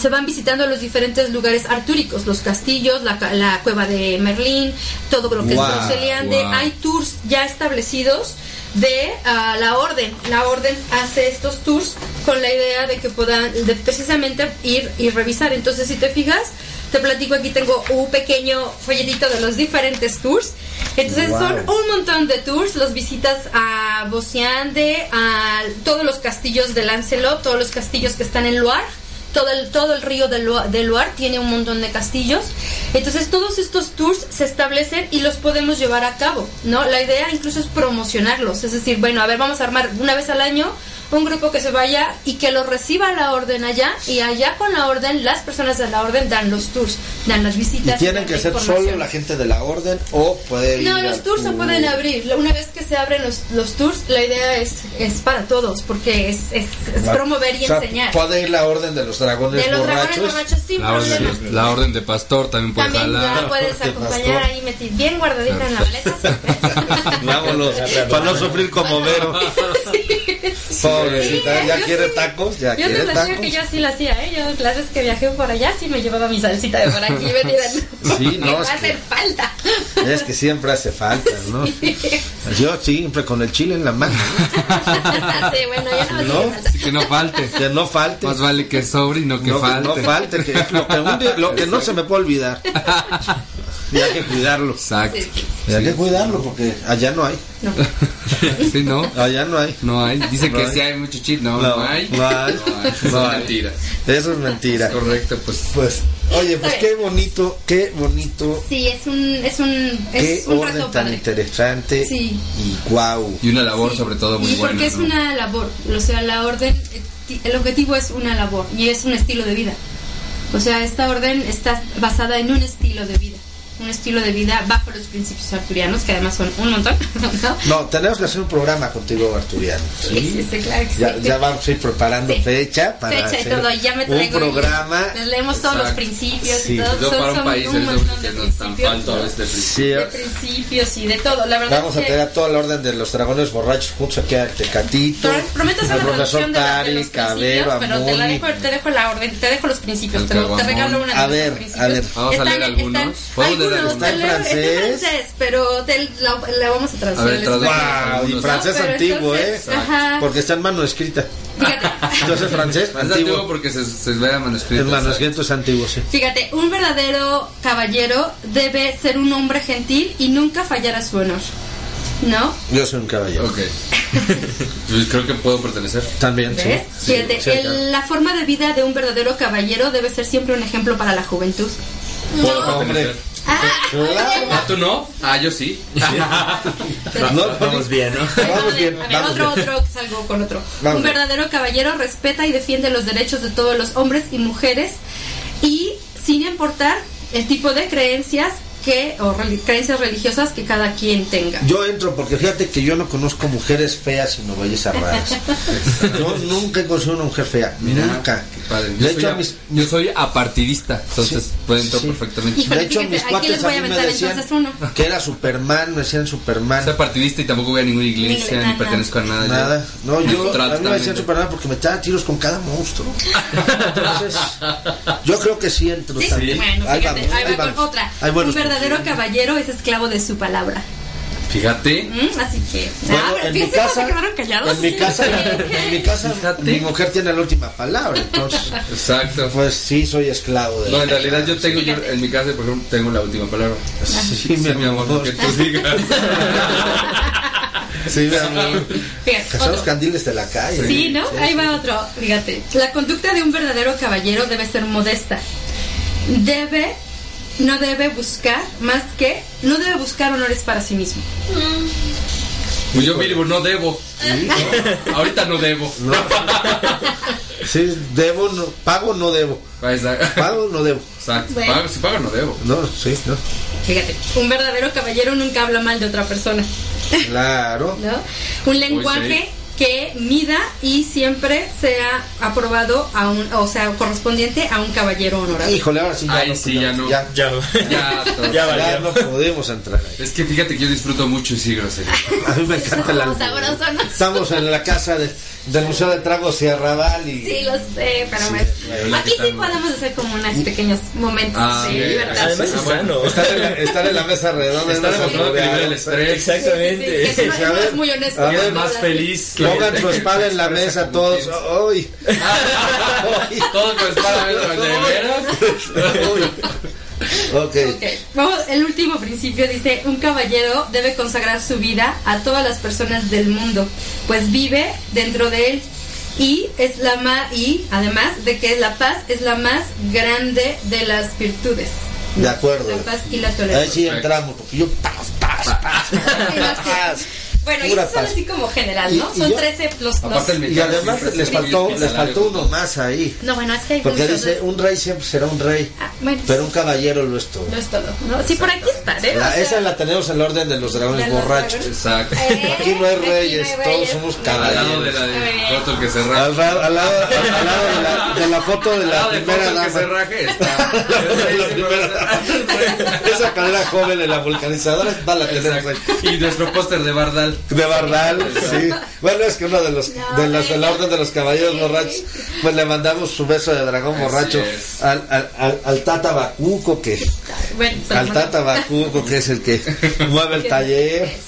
[SPEAKER 7] Se van visitando los diferentes lugares artúricos, los castillos, la, la cueva de Merlín, todo lo que
[SPEAKER 2] Guau,
[SPEAKER 7] es
[SPEAKER 3] guau.
[SPEAKER 7] Hay tours ya establecidos de ah, la orden. La orden hace estos tours con la idea de que puedan de precisamente ir y revisar. Entonces, si te fijas, te platico aquí tengo un pequeño folletito de los diferentes tours. Entonces
[SPEAKER 2] Guau.
[SPEAKER 7] son un montón de tours, los visitas a Bociande, a todos los castillos de Lancelot, todos los castillos que están en Loire. Todo el, todo el río de Loire, de Loire tiene un montón de castillos. Entonces todos estos tours se establecen y los podemos llevar a cabo, ¿no? La idea incluso es promocionarlos. Es decir, bueno, a ver, vamos a armar una vez al año un grupo que se vaya y que lo reciba la orden allá y allá con la orden, las personas de la orden dan los tours, dan las
[SPEAKER 2] Y
[SPEAKER 7] visitas.
[SPEAKER 2] tienen
[SPEAKER 7] dan
[SPEAKER 2] que
[SPEAKER 7] la
[SPEAKER 2] ser solo la gente de la orden o puede ir
[SPEAKER 7] No, los tours se pueden abrir. Una vez que se abren los, los tours, la idea es, es para todos, porque es, es, promover y
[SPEAKER 2] o sea,
[SPEAKER 7] enseñar.
[SPEAKER 2] Puede ir la orden de los dragones
[SPEAKER 7] De los
[SPEAKER 2] borrachos.
[SPEAKER 7] dragones borrachos sin
[SPEAKER 3] La
[SPEAKER 7] problema.
[SPEAKER 3] orden, la orden de pastor también puede
[SPEAKER 7] También ya
[SPEAKER 3] jalar.
[SPEAKER 7] puedes
[SPEAKER 2] de
[SPEAKER 7] acompañar ahí metid bien guardadita en la maleta.
[SPEAKER 2] Vámonos, para no sufrir como Vero. Pobrecita,
[SPEAKER 7] Sí,
[SPEAKER 2] ya
[SPEAKER 7] yo
[SPEAKER 2] quiere
[SPEAKER 7] sí.
[SPEAKER 2] tacos, ya
[SPEAKER 7] Yo
[SPEAKER 2] quiere
[SPEAKER 7] te decía
[SPEAKER 2] tacos.
[SPEAKER 7] que yo sí la hacía, ¿eh? Yo las veces que viajé por allá sí me llevaba mi salsita de por aquí metida en-
[SPEAKER 2] Sí, no,
[SPEAKER 7] Me va a
[SPEAKER 2] que-
[SPEAKER 7] hacer falta.
[SPEAKER 2] Es que siempre hace falta, ¿no? Yo siempre con el chile en la mano.
[SPEAKER 7] sí, bueno, ya no,
[SPEAKER 2] ¿No?
[SPEAKER 7] me falta.
[SPEAKER 3] Así que no falte.
[SPEAKER 2] Que no falte.
[SPEAKER 3] Más vale que sobre y no que
[SPEAKER 2] no,
[SPEAKER 3] falte.
[SPEAKER 2] no falte, que lo que, un día- lo que no se me puede olvidar. Y hay que cuidarlo.
[SPEAKER 3] Exacto.
[SPEAKER 2] Y hay que cuidarlo porque allá no hay.
[SPEAKER 7] No.
[SPEAKER 3] Sí, no.
[SPEAKER 2] Allá no hay.
[SPEAKER 3] No hay. Dice
[SPEAKER 2] No
[SPEAKER 3] que
[SPEAKER 2] hay.
[SPEAKER 3] sí hay mucho chip. No,
[SPEAKER 2] No,
[SPEAKER 3] no, hay.
[SPEAKER 2] no hay.
[SPEAKER 3] Son
[SPEAKER 2] No hay.
[SPEAKER 3] mentiras.
[SPEAKER 2] Eso es mentira.
[SPEAKER 3] Correcto, pues.
[SPEAKER 2] Pues, oye, pues qué bonito, qué bonito,
[SPEAKER 7] Sí, es un, es un,
[SPEAKER 2] qué
[SPEAKER 7] es un
[SPEAKER 2] orden
[SPEAKER 7] reto
[SPEAKER 2] tan
[SPEAKER 7] padre.
[SPEAKER 2] interesante.
[SPEAKER 7] Sí.
[SPEAKER 2] Y guau.
[SPEAKER 3] Y una labor
[SPEAKER 7] Sí.
[SPEAKER 3] sobre todo muy
[SPEAKER 7] y
[SPEAKER 3] buena.
[SPEAKER 7] porque es
[SPEAKER 3] ¿no?
[SPEAKER 7] una labor, o sea, la orden, el objetivo es una labor y es un estilo de vida. O sea, esta orden está basada en un estilo de vida, un estilo de vida bajo los principios arturianos, que además son un montón, ¿no?
[SPEAKER 2] No, tenemos que hacer un programa contigo, Arturiano.
[SPEAKER 7] Sí, sí, sí, claro que
[SPEAKER 2] Ya,
[SPEAKER 7] sí.
[SPEAKER 2] ya vamos a ir preparando
[SPEAKER 7] Sí.
[SPEAKER 2] fecha para
[SPEAKER 7] Fecha y
[SPEAKER 2] hacer
[SPEAKER 7] todo, y ya me
[SPEAKER 2] un
[SPEAKER 7] traigo
[SPEAKER 2] programa.
[SPEAKER 7] Les leemos todos los
[SPEAKER 3] Exacto.
[SPEAKER 7] principios
[SPEAKER 2] Sí.
[SPEAKER 7] y todo.
[SPEAKER 3] Yo
[SPEAKER 7] son-
[SPEAKER 3] para un
[SPEAKER 7] son
[SPEAKER 3] país
[SPEAKER 7] un montón
[SPEAKER 3] que
[SPEAKER 7] de principios.
[SPEAKER 3] a de
[SPEAKER 2] Sí,
[SPEAKER 7] De principios y de todo. La verdad
[SPEAKER 2] Vamos
[SPEAKER 7] es
[SPEAKER 2] a
[SPEAKER 7] que
[SPEAKER 2] tener a toda la orden de los dragones borrachos juntos aquí a Tecatito,
[SPEAKER 7] Pro- Prometo hacer
[SPEAKER 2] profesor
[SPEAKER 7] traducción de, la- de
[SPEAKER 2] Tari,
[SPEAKER 7] los
[SPEAKER 2] Cabero,
[SPEAKER 7] principios, pero te, la dejo, te dejo la orden, te dejo los principios, te, te regalo una de
[SPEAKER 2] A
[SPEAKER 7] los
[SPEAKER 2] ver,
[SPEAKER 7] principios.
[SPEAKER 2] a ver.
[SPEAKER 3] Vamos a leer algunos.
[SPEAKER 7] Están-
[SPEAKER 3] ¿Podemos leer
[SPEAKER 7] algunos,
[SPEAKER 3] algunos?
[SPEAKER 2] Está en francés.
[SPEAKER 7] En francés, pero te, la, la vamos a traducir.
[SPEAKER 3] A ver.
[SPEAKER 2] Wow, y
[SPEAKER 3] No,
[SPEAKER 2] francés
[SPEAKER 7] pero
[SPEAKER 2] antiguo,
[SPEAKER 7] entonces,
[SPEAKER 2] ¿eh?
[SPEAKER 7] ajá.
[SPEAKER 2] Porque está en mano escrita.
[SPEAKER 7] Fíjate,
[SPEAKER 2] Entonces francés
[SPEAKER 3] Es antiguo
[SPEAKER 2] antiguo.
[SPEAKER 3] porque se, se vea manuscrito.
[SPEAKER 2] El manuscrito es antiguo, sí.
[SPEAKER 7] fíjate, un verdadero caballero debe ser un hombre gentil y nunca fallar a su honor. ¿No?
[SPEAKER 2] Yo soy un caballero.
[SPEAKER 3] Ok. Pues creo que puedo pertenecer.
[SPEAKER 2] También.
[SPEAKER 7] ¿Ves?
[SPEAKER 2] Sí,
[SPEAKER 7] Fíjate,
[SPEAKER 2] sí,
[SPEAKER 7] el-
[SPEAKER 2] claro.
[SPEAKER 7] la forma de vida de un verdadero caballero debe ser siempre un ejemplo para la juventud.
[SPEAKER 3] Puedo
[SPEAKER 2] No,
[SPEAKER 3] pertenecer.
[SPEAKER 2] Claro.
[SPEAKER 3] Ah, tú no. Ah, yo sí.
[SPEAKER 2] No,
[SPEAKER 6] Vamos bien, ¿no?
[SPEAKER 2] Vamos bien, vamos
[SPEAKER 7] otro,
[SPEAKER 2] bien.
[SPEAKER 7] otro, salgo con otro.
[SPEAKER 2] Vamos
[SPEAKER 7] un
[SPEAKER 2] bien.
[SPEAKER 7] verdadero caballero respeta y defiende los derechos de todos los hombres y mujeres y sin importar el tipo de creencias que o creencias religiosas que cada quien tenga.
[SPEAKER 2] Yo entro porque fíjate que yo no conozco mujeres feas sino bellezas raras. Yo nunca he conocido una mujer fea.
[SPEAKER 3] Mira,
[SPEAKER 2] nunca. De
[SPEAKER 3] Yo,
[SPEAKER 2] hecho,
[SPEAKER 3] soy,
[SPEAKER 2] a mis,
[SPEAKER 3] yo soy apartidista, entonces
[SPEAKER 2] Sí,
[SPEAKER 3] puedo entrar
[SPEAKER 2] sí.
[SPEAKER 3] perfectamente.
[SPEAKER 7] Híjole,
[SPEAKER 2] de hecho,
[SPEAKER 7] fíjate,
[SPEAKER 2] mis cuates
[SPEAKER 7] les voy
[SPEAKER 2] a
[SPEAKER 7] a
[SPEAKER 2] mí me decían
[SPEAKER 7] entonces uno.
[SPEAKER 2] que era Superman, me decían Superman.
[SPEAKER 3] Soy partidista y tampoco voy a ninguna iglesia,
[SPEAKER 7] Nada,
[SPEAKER 3] ni pertenezco a nada. yo-
[SPEAKER 2] Nada. No, yo a mí me decían Superman porque me echaban tiros con cada monstruo. Entonces, yo creo que sí entro
[SPEAKER 7] Sí,
[SPEAKER 2] también.
[SPEAKER 7] bueno,
[SPEAKER 2] Ahí
[SPEAKER 7] fíjate,
[SPEAKER 2] vamos,
[SPEAKER 7] ahí
[SPEAKER 2] ahí
[SPEAKER 7] va con otra.
[SPEAKER 2] Hay buenos
[SPEAKER 7] verdadero caballero es esclavo de su palabra.
[SPEAKER 3] Fíjate.
[SPEAKER 7] Mm, Así que.
[SPEAKER 2] Bueno,
[SPEAKER 7] Ah, pero
[SPEAKER 2] en mi casa,
[SPEAKER 7] quedaron callados.
[SPEAKER 2] en mi casa, en mi casa,
[SPEAKER 3] Fíjate.
[SPEAKER 2] mi mujer tiene la última palabra, entonces,
[SPEAKER 3] Exacto.
[SPEAKER 2] pues sí, soy esclavo de
[SPEAKER 3] No, en realidad yo tengo, yo, en mi casa, por ejemplo, tengo la última palabra.
[SPEAKER 2] Sí,
[SPEAKER 3] Sí, mi amor, lo que tú digas.
[SPEAKER 2] Sí, mi amor. Que son los candiles de la calle.
[SPEAKER 7] Sí, ¿no? Ahí va otro. Fíjate. La conducta de un verdadero caballero debe ser modesta. Debe, no debe buscar más que, no debe buscar honores para sí mismo.
[SPEAKER 3] Pues yo mínimo no debo. ¿no? Ahorita no debo.
[SPEAKER 2] Sí, debo, no, pago, no debo.
[SPEAKER 3] Ahí está.
[SPEAKER 2] Pago, no debo.
[SPEAKER 3] Exacto.
[SPEAKER 7] Bueno.
[SPEAKER 3] Pago- si pago no debo.
[SPEAKER 2] No, sí, no.
[SPEAKER 7] Fíjate, un verdadero caballero nunca habla mal de otra persona.
[SPEAKER 2] Claro.
[SPEAKER 7] ¿no? Un lenguaje
[SPEAKER 3] sí.
[SPEAKER 7] Que mida y siempre sea aprobado a un, o sea, correspondiente a un caballero honorable.
[SPEAKER 2] Híjole, ahora sí ya
[SPEAKER 3] Ay,
[SPEAKER 2] no.
[SPEAKER 3] sí, ya no.
[SPEAKER 2] Ya,
[SPEAKER 6] Ya,
[SPEAKER 3] Ya,
[SPEAKER 6] ya
[SPEAKER 2] no podemos entrar ahí.
[SPEAKER 3] Es que fíjate que yo disfruto mucho y sí, grosería.
[SPEAKER 2] A mí me encanta albur.
[SPEAKER 4] Sabroso, ¿no?
[SPEAKER 2] Estamos en la casa de- del Museo de Trago Sierraval y...
[SPEAKER 7] Sí, lo sé, pero
[SPEAKER 2] Sí,
[SPEAKER 7] me- aquí sí podemos hacer como unos pequeños momentos
[SPEAKER 3] Ah,
[SPEAKER 7] de libertad.
[SPEAKER 6] Además es sano.
[SPEAKER 2] Estar en la, estar en la mesa redonda.
[SPEAKER 3] Estar
[SPEAKER 2] en una
[SPEAKER 3] demostrando que libera el estrés.
[SPEAKER 6] Exactamente.
[SPEAKER 7] Sí, sí, sí, que
[SPEAKER 2] Sí, a
[SPEAKER 7] no, no
[SPEAKER 2] ver,
[SPEAKER 7] es muy honesto.
[SPEAKER 2] a ver,
[SPEAKER 3] Es más feliz.
[SPEAKER 2] Pongan su espada en la mesa todos.
[SPEAKER 3] piensa. Todos con espada ¿de veras?
[SPEAKER 2] Uy. Ok.
[SPEAKER 7] Ok, Vamos, el último principio dice, un caballero debe consagrar su vida a todas las personas del mundo, pues vive dentro de él y es la ma y además de que la paz es la más grande de las virtudes.
[SPEAKER 2] De acuerdo.
[SPEAKER 7] La paz y la
[SPEAKER 2] Ahí
[SPEAKER 7] tolerancia.
[SPEAKER 2] sí entramos, porque yo paz, paz, paz, paz.
[SPEAKER 7] Bueno, y
[SPEAKER 2] Pura
[SPEAKER 7] esos son
[SPEAKER 2] paz.
[SPEAKER 7] así como general, ¿no?
[SPEAKER 2] Y- y
[SPEAKER 7] Son
[SPEAKER 2] yo-
[SPEAKER 7] 13 los, los-
[SPEAKER 2] Y además les faltó, les faltó uno más ahí.
[SPEAKER 7] No, bueno, es que hay
[SPEAKER 2] Porque
[SPEAKER 7] muchos,
[SPEAKER 2] dice, un rey siempre será un rey,
[SPEAKER 7] Ah, bueno,
[SPEAKER 2] pero un caballero lo es todo.
[SPEAKER 7] no es todo, ¿no? Sí, por aquí está, ¿eh?
[SPEAKER 2] La-
[SPEAKER 7] O sea,
[SPEAKER 2] esa la tenemos en el orden de los dragones
[SPEAKER 7] de los
[SPEAKER 2] borrachos.
[SPEAKER 7] dragones.
[SPEAKER 3] Exacto.
[SPEAKER 7] Eh,
[SPEAKER 2] Aquí no hay
[SPEAKER 7] aquí no
[SPEAKER 2] reyes,
[SPEAKER 7] hay
[SPEAKER 2] todos
[SPEAKER 7] reyes.
[SPEAKER 2] somos
[SPEAKER 7] No.
[SPEAKER 3] Al lado de
[SPEAKER 2] caballeros.
[SPEAKER 3] la de otro que se raja.
[SPEAKER 2] Al, lado, al lado de, la, de la foto de la primera
[SPEAKER 3] Foto que se
[SPEAKER 2] dama.
[SPEAKER 3] raje está.
[SPEAKER 2] Esa cadera joven en la vulcanizadora va la ahí.
[SPEAKER 3] Y nuestro póster de Bardal.
[SPEAKER 2] De Bardal, sí. Bueno, es que uno de los de, las, de la orden de los caballeros borrachos, pues le mandamos su beso de dragón
[SPEAKER 3] Así
[SPEAKER 2] borracho al, al, al, al Tata Bacuco, que
[SPEAKER 7] Bueno, lo
[SPEAKER 2] al. Tata Bacuco, que es el que mueve el taller.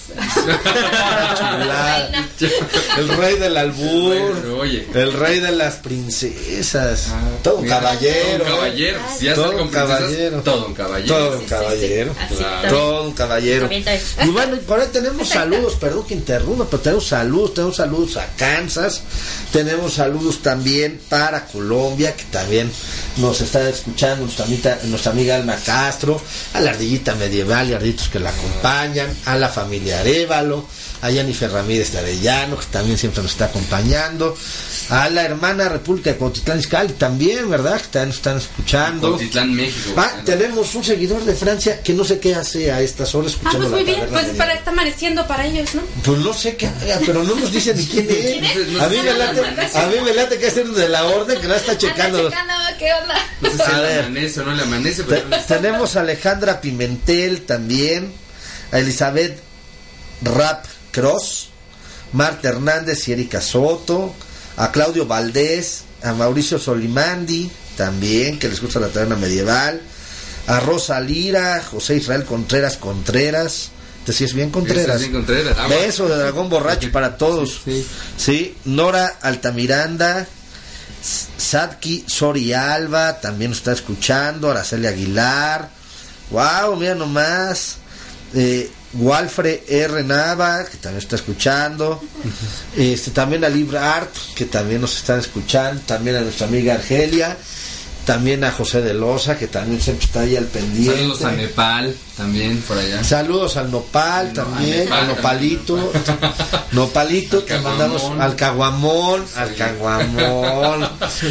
[SPEAKER 2] El rey del albur.
[SPEAKER 3] Oye.
[SPEAKER 2] El rey de las princesas.
[SPEAKER 3] Ah,
[SPEAKER 2] todo un
[SPEAKER 3] mira,
[SPEAKER 2] caballero.
[SPEAKER 3] Todo un caballero. Si ya
[SPEAKER 2] Todo un caballero.
[SPEAKER 3] Todo un caballero.
[SPEAKER 2] Todo un
[SPEAKER 7] Sí, sí, sí.
[SPEAKER 2] caballero.
[SPEAKER 7] Así,
[SPEAKER 3] Claro.
[SPEAKER 7] está bien.
[SPEAKER 2] Todo un caballero.
[SPEAKER 7] Está bien, está bien.
[SPEAKER 2] Y bueno, y por ahí tenemos saludos, perdón que interrumpa, pero tenemos saludos, tenemos saludos a Kansas, tenemos saludos también para Colombia, que también nos está escuchando nuestra amiga, nuestra amiga Alma Castro, a la ardillita medieval y arditos que la acompañan, a la familia Arevalo, a Jennifer Ramírez de Arellano, que también siempre nos está acompañando, a la hermana República de Cuautitlán Izcalli también, ¿verdad? Que también nos están escuchando.
[SPEAKER 3] Cuautitlán, México.
[SPEAKER 2] Ah, tenemos un seguidor de Francia que no sé qué hace a estas horas
[SPEAKER 7] Ah,
[SPEAKER 2] escuchando
[SPEAKER 7] pues muy
[SPEAKER 2] la
[SPEAKER 7] bien, pues para, está amaneciendo para ellos, ¿no?
[SPEAKER 2] Pues no sé qué haga, pero no nos dice ni quién es.
[SPEAKER 3] No
[SPEAKER 2] A mí me late, a mí me late que es de la orden que no está checando.
[SPEAKER 4] Anda checando qué onda.
[SPEAKER 3] No sé si
[SPEAKER 2] A
[SPEAKER 3] le
[SPEAKER 2] ver.
[SPEAKER 3] amanece o no le amanece, pero.
[SPEAKER 2] tenemos a Alejandra Pimentel también, a Elizabeth Rap Cross, Marta Hernández y Erika Soto, a Claudio Valdés, a Mauricio Solimandi también, que les gusta la taberna medieval, a Rosa Lira, José Israel Contreras Contreras, te si es bien Contreras.
[SPEAKER 3] Bien Contreras. Ah.
[SPEAKER 2] Beso de dragón borracho para todos.
[SPEAKER 3] Sí,
[SPEAKER 2] Sí, Nora Altamiranda, Sadki Sori Alba, también está escuchando, Araceli Aguilar, wow, mira nomás, eh, Walfre R. Nava, que también está escuchando, este, también a Libra Art, que también nos están escuchando, también a nuestra amiga Argelia, también a José de Loza, que también siempre está ahí al pendiente.
[SPEAKER 3] Saludos a Nepal también por allá.
[SPEAKER 2] Saludos al Nopal
[SPEAKER 3] No,
[SPEAKER 2] también, al
[SPEAKER 3] Nepal,
[SPEAKER 2] Nopalito. Nopalito,
[SPEAKER 3] Al
[SPEAKER 2] te
[SPEAKER 3] Caguamón.
[SPEAKER 2] mandamos al Caguamón, al Caguamón,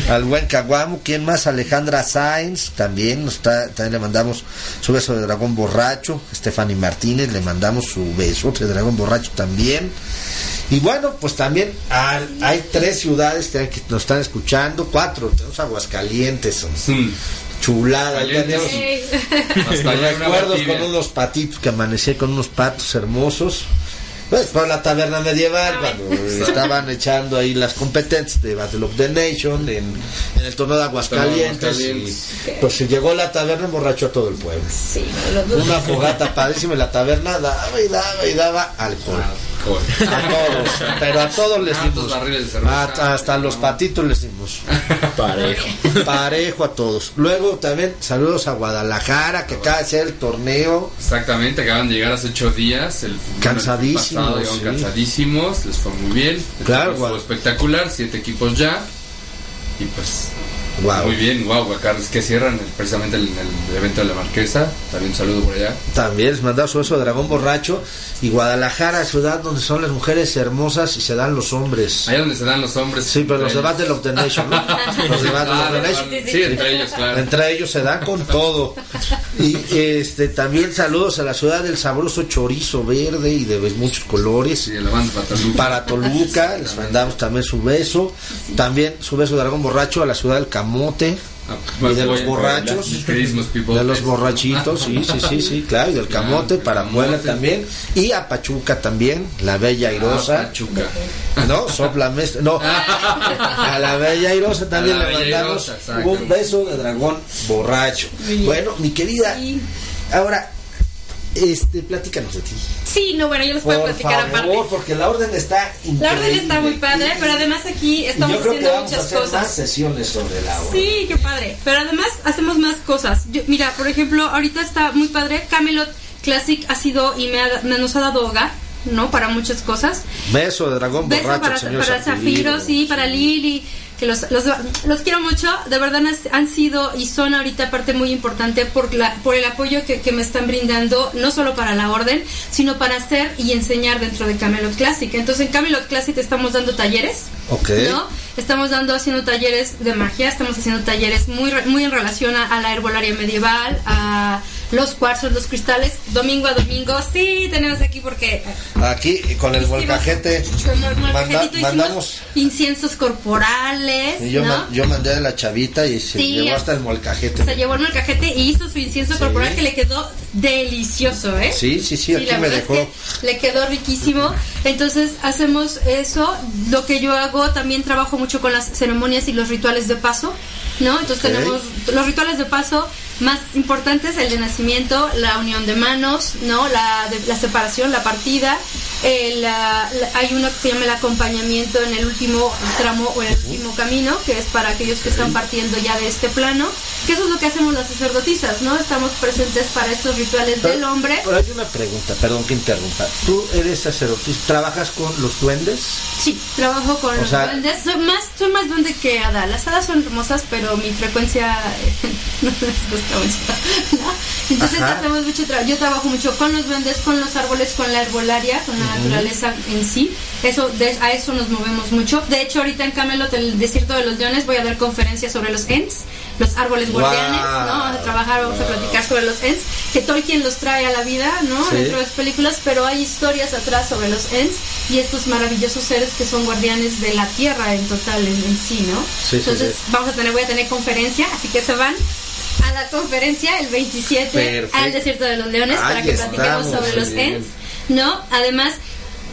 [SPEAKER 2] al buen Caguamo. ¿Quién más? Alejandra Sainz, también, nos está, también le mandamos su beso de dragón borracho. Stephanie Martínez, le mandamos su beso de dragón borracho también. Y bueno, pues también al- hay tres ciudades que, nos están escuchando, cuatro, tenemos Aguascalientes,
[SPEAKER 3] Mm.
[SPEAKER 2] Chulada. tenemos-
[SPEAKER 7] Ey.
[SPEAKER 3] Hasta
[SPEAKER 2] recuerdos con unos patitos que amanecí con unos patos hermosos. Pues por la taberna medieval, cuando estaban echando ahí las competencias de Battle of the Nation en, en el torneo de Aguascalientes. Y, pues se llegó la taberna, emborrachó a todo el pueblo.
[SPEAKER 7] Sí, no lo dudo.
[SPEAKER 2] Una fogata padrísima y la taberna daba y daba y daba alcohol.
[SPEAKER 3] Alcohol.
[SPEAKER 2] A todos, pero a todos les
[SPEAKER 3] Tantos
[SPEAKER 2] dimos.
[SPEAKER 3] barriles de cerveza.
[SPEAKER 2] A- hasta los patitos les dimos.
[SPEAKER 6] Parejo.
[SPEAKER 2] Parejo a todos. Luego también saludos a Guadalajara, que acaba de ser el torneo.
[SPEAKER 3] Exactamente, acaban de llegar hace ocho días. El,
[SPEAKER 2] Cansadísimos,
[SPEAKER 3] pasado,
[SPEAKER 2] sí.
[SPEAKER 3] cansadísimos, les fue muy bien.
[SPEAKER 2] Claro,
[SPEAKER 3] estuvo espectacular, siete equipos ya. Y pues,
[SPEAKER 2] Wow.
[SPEAKER 3] muy bien, wow, es que cierran el- precisamente el, el evento de la Marquesa. También un saludo por allá.
[SPEAKER 2] También les mandamos su beso dragón borracho. Y Guadalajara, ciudad donde son las mujeres hermosas y se dan los hombres.
[SPEAKER 3] Allá donde se dan los hombres.
[SPEAKER 2] Sí, pero los de
[SPEAKER 3] entre
[SPEAKER 2] Battle of the Nation, ¿no? Los de Battle of
[SPEAKER 3] Ah,
[SPEAKER 2] the
[SPEAKER 3] de-
[SPEAKER 2] Nation.
[SPEAKER 3] sí, entre ellos, claro.
[SPEAKER 2] Entre ellos se dan con todo. Y este también saludos a la ciudad del sabroso chorizo verde y de muchos colores.
[SPEAKER 3] Sí, la banda Patoluca.
[SPEAKER 2] Para Toluca, les mandamos también su beso. También su beso de dragón borracho a la ciudad del Camote.
[SPEAKER 3] Ah,
[SPEAKER 2] Y de los borrachos. De los borrachitos, sí, sí, sí, sí, claro. Y del Camote para Puebla también. Y a Pachuca también, la Bella
[SPEAKER 3] Ah,
[SPEAKER 2] Airosa.
[SPEAKER 3] Pachuca.
[SPEAKER 2] No, sopla No, a la Bella Airosa también le mandamos un beso de dragón borracho. Bueno, mi querida, ahora, este, platícanos de ti.
[SPEAKER 7] Sí, no, bueno, yo les puedo
[SPEAKER 2] Por
[SPEAKER 7] platicar
[SPEAKER 2] favor,
[SPEAKER 7] aparte.
[SPEAKER 2] porque la orden está increíble.
[SPEAKER 7] La orden está muy padre, pero además aquí estamos
[SPEAKER 2] yo creo que
[SPEAKER 7] haciendo
[SPEAKER 2] vamos a
[SPEAKER 7] muchas
[SPEAKER 2] hacer más
[SPEAKER 7] cosas.
[SPEAKER 2] sesiones sobre la orden.
[SPEAKER 7] Sí, qué padre. Pero además hacemos más cosas. Yo- mira, por ejemplo, ahorita está muy padre. Camelot Classic ha sido y me, ha- me- nos ha dado hogar, ¿no? Para muchas cosas.
[SPEAKER 2] Beso de dragón
[SPEAKER 7] Beso
[SPEAKER 2] borracho,
[SPEAKER 7] para,
[SPEAKER 2] señor
[SPEAKER 7] para Zafiro, sí, para Lili, que los, los, los quiero mucho, de verdad han- sido y son ahorita parte muy importante por, la, por el apoyo que, que me están brindando, no solo para la orden, sino para hacer y enseñar dentro de Camelot Classic. Entonces en Camelot Classic estamos dando talleres,
[SPEAKER 2] Ok.
[SPEAKER 7] ¿no? Estamos dando, haciendo talleres de magia, estamos haciendo talleres muy, muy en relación a, a la herbolaria medieval, a los cuarzos, los cristales, domingo a domingo. Sí, tenemos aquí porque
[SPEAKER 2] Aquí con el volcajete manda- mandamos.
[SPEAKER 7] inciensos corporales,
[SPEAKER 2] Y yo,
[SPEAKER 7] ¿no?
[SPEAKER 2] ma- yo mandé a la chavita y se
[SPEAKER 7] Sí,
[SPEAKER 2] llevó hasta el molcajete.
[SPEAKER 7] Se llevó el molcajete y hizo su incienso
[SPEAKER 2] Sí.
[SPEAKER 7] corporal que le quedó delicioso, ¿eh?
[SPEAKER 2] Sí, sí, sí, aquí
[SPEAKER 7] la
[SPEAKER 2] me dejó.
[SPEAKER 7] es que le quedó riquísimo. Entonces hacemos eso. Lo que yo hago, también trabajo mucho con las ceremonias y los rituales de paso, ¿no? Entonces tenemos los rituales de paso más importantes, el de nacimiento, la unión de manos, ¿no? La, de- la separación, la partida. el, la- la- hay uno que se llama el acompañamiento en el último tramo o en el último camino, que es para aquellos que están partiendo ya de este plano, que eso es lo que hacemos las sacerdotisas, ¿no? Estamos presentes para estos rituales del hombre.
[SPEAKER 2] Pero hay una pregunta, perdón que interrumpa. ¿Tú eres sacerdotisa? ¿Trabajas con los duendes?
[SPEAKER 7] Sí, trabajo con
[SPEAKER 2] O
[SPEAKER 7] los
[SPEAKER 2] sea-
[SPEAKER 7] duendes. Soy más, soy más duende que hada. Las hadas son hermosas, pero mi frecuencia eh, no les gusta. ¿no? Entonces
[SPEAKER 2] Ajá.
[SPEAKER 7] hacemos mucho trabajo. Yo trabajo mucho con los duendes, con los árboles, con la herbolaria, con la naturaleza en sí. Eso, de- a eso nos movemos mucho. De hecho, ahorita en Camelot, el desierto de los leones, voy a dar conferencias sobre los Ents, los árboles
[SPEAKER 2] Wow.
[SPEAKER 7] guardianes, ¿no? Vamos a trabajar, vamos a platicar sobre los Ents, que Tolkien los trae a la vida, ¿no?
[SPEAKER 2] Sí.
[SPEAKER 7] Dentro de las películas, pero hay historias atrás sobre los Ents y estos maravillosos seres que son guardianes de la tierra en total, en, en sí, ¿no?
[SPEAKER 2] Sí,
[SPEAKER 7] Entonces,
[SPEAKER 2] sí.
[SPEAKER 7] vamos a tener, voy a tener conferencia, así que se van a la conferencia el 27
[SPEAKER 2] Perfecto.
[SPEAKER 7] al desierto de los leones
[SPEAKER 2] Ahí
[SPEAKER 7] para que platiquemos sobre los
[SPEAKER 2] bien.
[SPEAKER 7] ¿no? Además,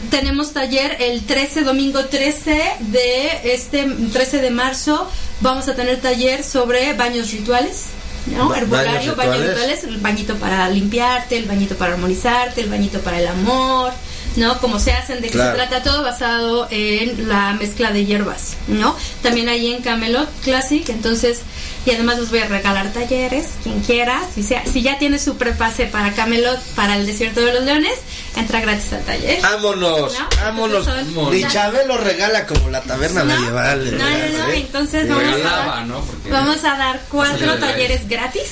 [SPEAKER 7] tenemos taller el 13, domingo 13 de este 13 de marzo. Vamos a tener taller sobre baños rituales. ¿no?
[SPEAKER 2] Ba-
[SPEAKER 7] Herbolario,
[SPEAKER 2] baños
[SPEAKER 7] baños
[SPEAKER 2] rituales.
[SPEAKER 7] rituales, el bañito para limpiarte, el bañito para armonizarte, el bañito para el amor, ¿no? Como se hacen, de que
[SPEAKER 2] Claro.
[SPEAKER 7] se trata todo basado en la mezcla de hierbas, ¿no? También ahí en Camelot Classic, entonces, y además les voy a regalar talleres, quien quiera, si, sea, si ya tiene su prepase para Camelot, para el desierto de los leones, entra gratis al taller.
[SPEAKER 2] Vámonos,
[SPEAKER 7] ¿No?
[SPEAKER 2] vámonos. Ni Chabelo regala como la taberna
[SPEAKER 7] No,
[SPEAKER 2] medieval.
[SPEAKER 7] no, no, no,
[SPEAKER 2] ¿eh?
[SPEAKER 7] entonces vamos a dar- Vamos a dar cuatro talleres gratis,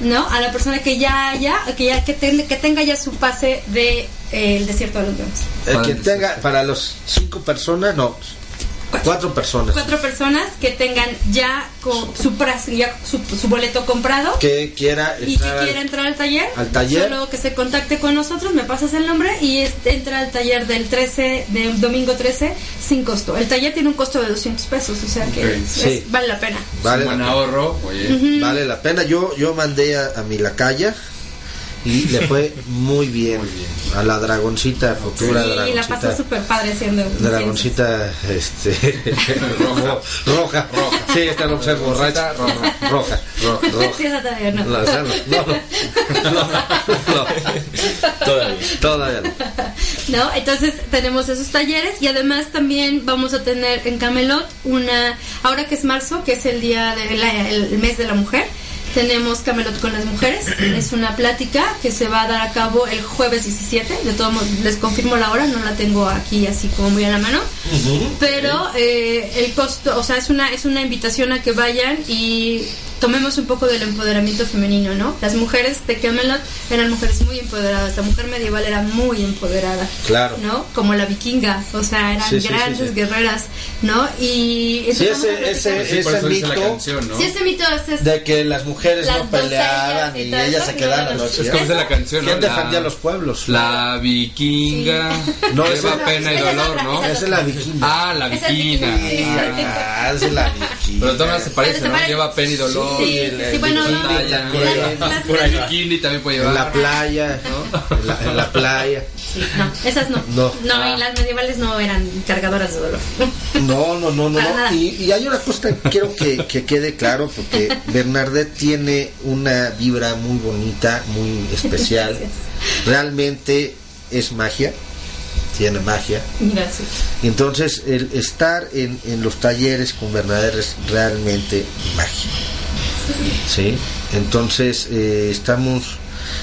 [SPEAKER 7] ¿no? A la persona que ya haya, que ya que, ten- que tenga ya su pase de eh, el desierto de los leones.
[SPEAKER 2] El que tenga, para los cinco personas, no, cuatro personas.
[SPEAKER 7] Cuatro personas que tengan ya con su, pras- ya su, su boleto comprado
[SPEAKER 2] Que quiera
[SPEAKER 7] y que
[SPEAKER 2] entrar al-
[SPEAKER 7] quiera entrar al taller,
[SPEAKER 2] al taller.
[SPEAKER 7] solo que se contacte con nosotros, me pasas el nombre y este, entra al taller del 13, de domingo 13, sin costo. El taller tiene un costo de 200 pesos, o sea que
[SPEAKER 3] Ok.
[SPEAKER 7] es-
[SPEAKER 2] Sí.
[SPEAKER 7] vale la pena.
[SPEAKER 2] Vale
[SPEAKER 3] un buen
[SPEAKER 2] la pena.
[SPEAKER 3] ahorro.
[SPEAKER 2] Vale la pena. Yo, yo mandé a, a mi lacaya y le fue muy bien. A la dragoncita, futura
[SPEAKER 7] Sí, la
[SPEAKER 2] dragoncita.
[SPEAKER 7] pasó súper padre.
[SPEAKER 2] Dragoncita, este. roja. roja. Roja. Sí, esta no ser borracha. Roja. Roja. Roja.
[SPEAKER 7] Sí, esa todavía no.
[SPEAKER 2] No, no, no. Todavía. Todavía no.
[SPEAKER 7] ¿no? Entonces tenemos esos talleres y además también vamos a tener en Camelot una, ahora que es marzo, que es el día de la- el mes de la mujer, tenemos Camelot con las mujeres, es una plática que se va a dar a cabo el jueves 17, de todos les confirmo la hora, no la tengo aquí así como muy a la mano, pero eh, el costo, o sea, es una, es una invitación a que vayan y tomemos un poco del empoderamiento femenino, ¿no? Las mujeres de Camelot eran mujeres muy empoderadas, la mujer medieval era muy empoderada,
[SPEAKER 2] Claro.
[SPEAKER 7] ¿no? Como la vikinga, o sea, eran
[SPEAKER 2] Sí, sí, sí,
[SPEAKER 7] grandes
[SPEAKER 2] sí.
[SPEAKER 7] guerreras, ¿no? Y
[SPEAKER 2] ese, ese, ese
[SPEAKER 3] la
[SPEAKER 2] mito
[SPEAKER 3] canción, ¿no?
[SPEAKER 7] Sí, ese mito es,
[SPEAKER 2] de que las mujeres
[SPEAKER 7] Las
[SPEAKER 2] no peleaban
[SPEAKER 7] y
[SPEAKER 2] ellas
[SPEAKER 7] eso,
[SPEAKER 2] se quedaban
[SPEAKER 7] no,
[SPEAKER 2] a
[SPEAKER 7] no,
[SPEAKER 2] los
[SPEAKER 3] Es como dice la canción, ¿no?
[SPEAKER 2] ¿Quién
[SPEAKER 3] La-
[SPEAKER 2] defendía a los pueblos?
[SPEAKER 3] La vikinga.
[SPEAKER 2] No,
[SPEAKER 3] lleva
[SPEAKER 2] la-
[SPEAKER 3] pena y dolor, ¿no?
[SPEAKER 7] esa
[SPEAKER 2] Esa es la vikinga.
[SPEAKER 3] Ah, la vikinga.
[SPEAKER 2] Ah, esa es la vikinga.
[SPEAKER 3] Pero todas se parecen, ¿no? Lleva pena y dolor.
[SPEAKER 7] Sí, bueno, no.
[SPEAKER 2] Por ahí
[SPEAKER 3] bikini también puede
[SPEAKER 2] En
[SPEAKER 3] llevar.
[SPEAKER 2] la playa, en la, en la playa.
[SPEAKER 7] sí, no, esas no.
[SPEAKER 2] No.
[SPEAKER 7] No, y las medievales no eran cargadoras de dolor.
[SPEAKER 2] No, no, no, no. No. Y, y hay una cosa que quiero que, que quede claro, porque Bernadette tiene una vibra muy bonita, muy especial.
[SPEAKER 7] Gracias.
[SPEAKER 2] Realmente es magia, tiene magia.
[SPEAKER 7] Gracias.
[SPEAKER 2] Entonces el estar en, en los talleres con Bernadette es realmente magia. ¿Sí? Entonces eh, estamos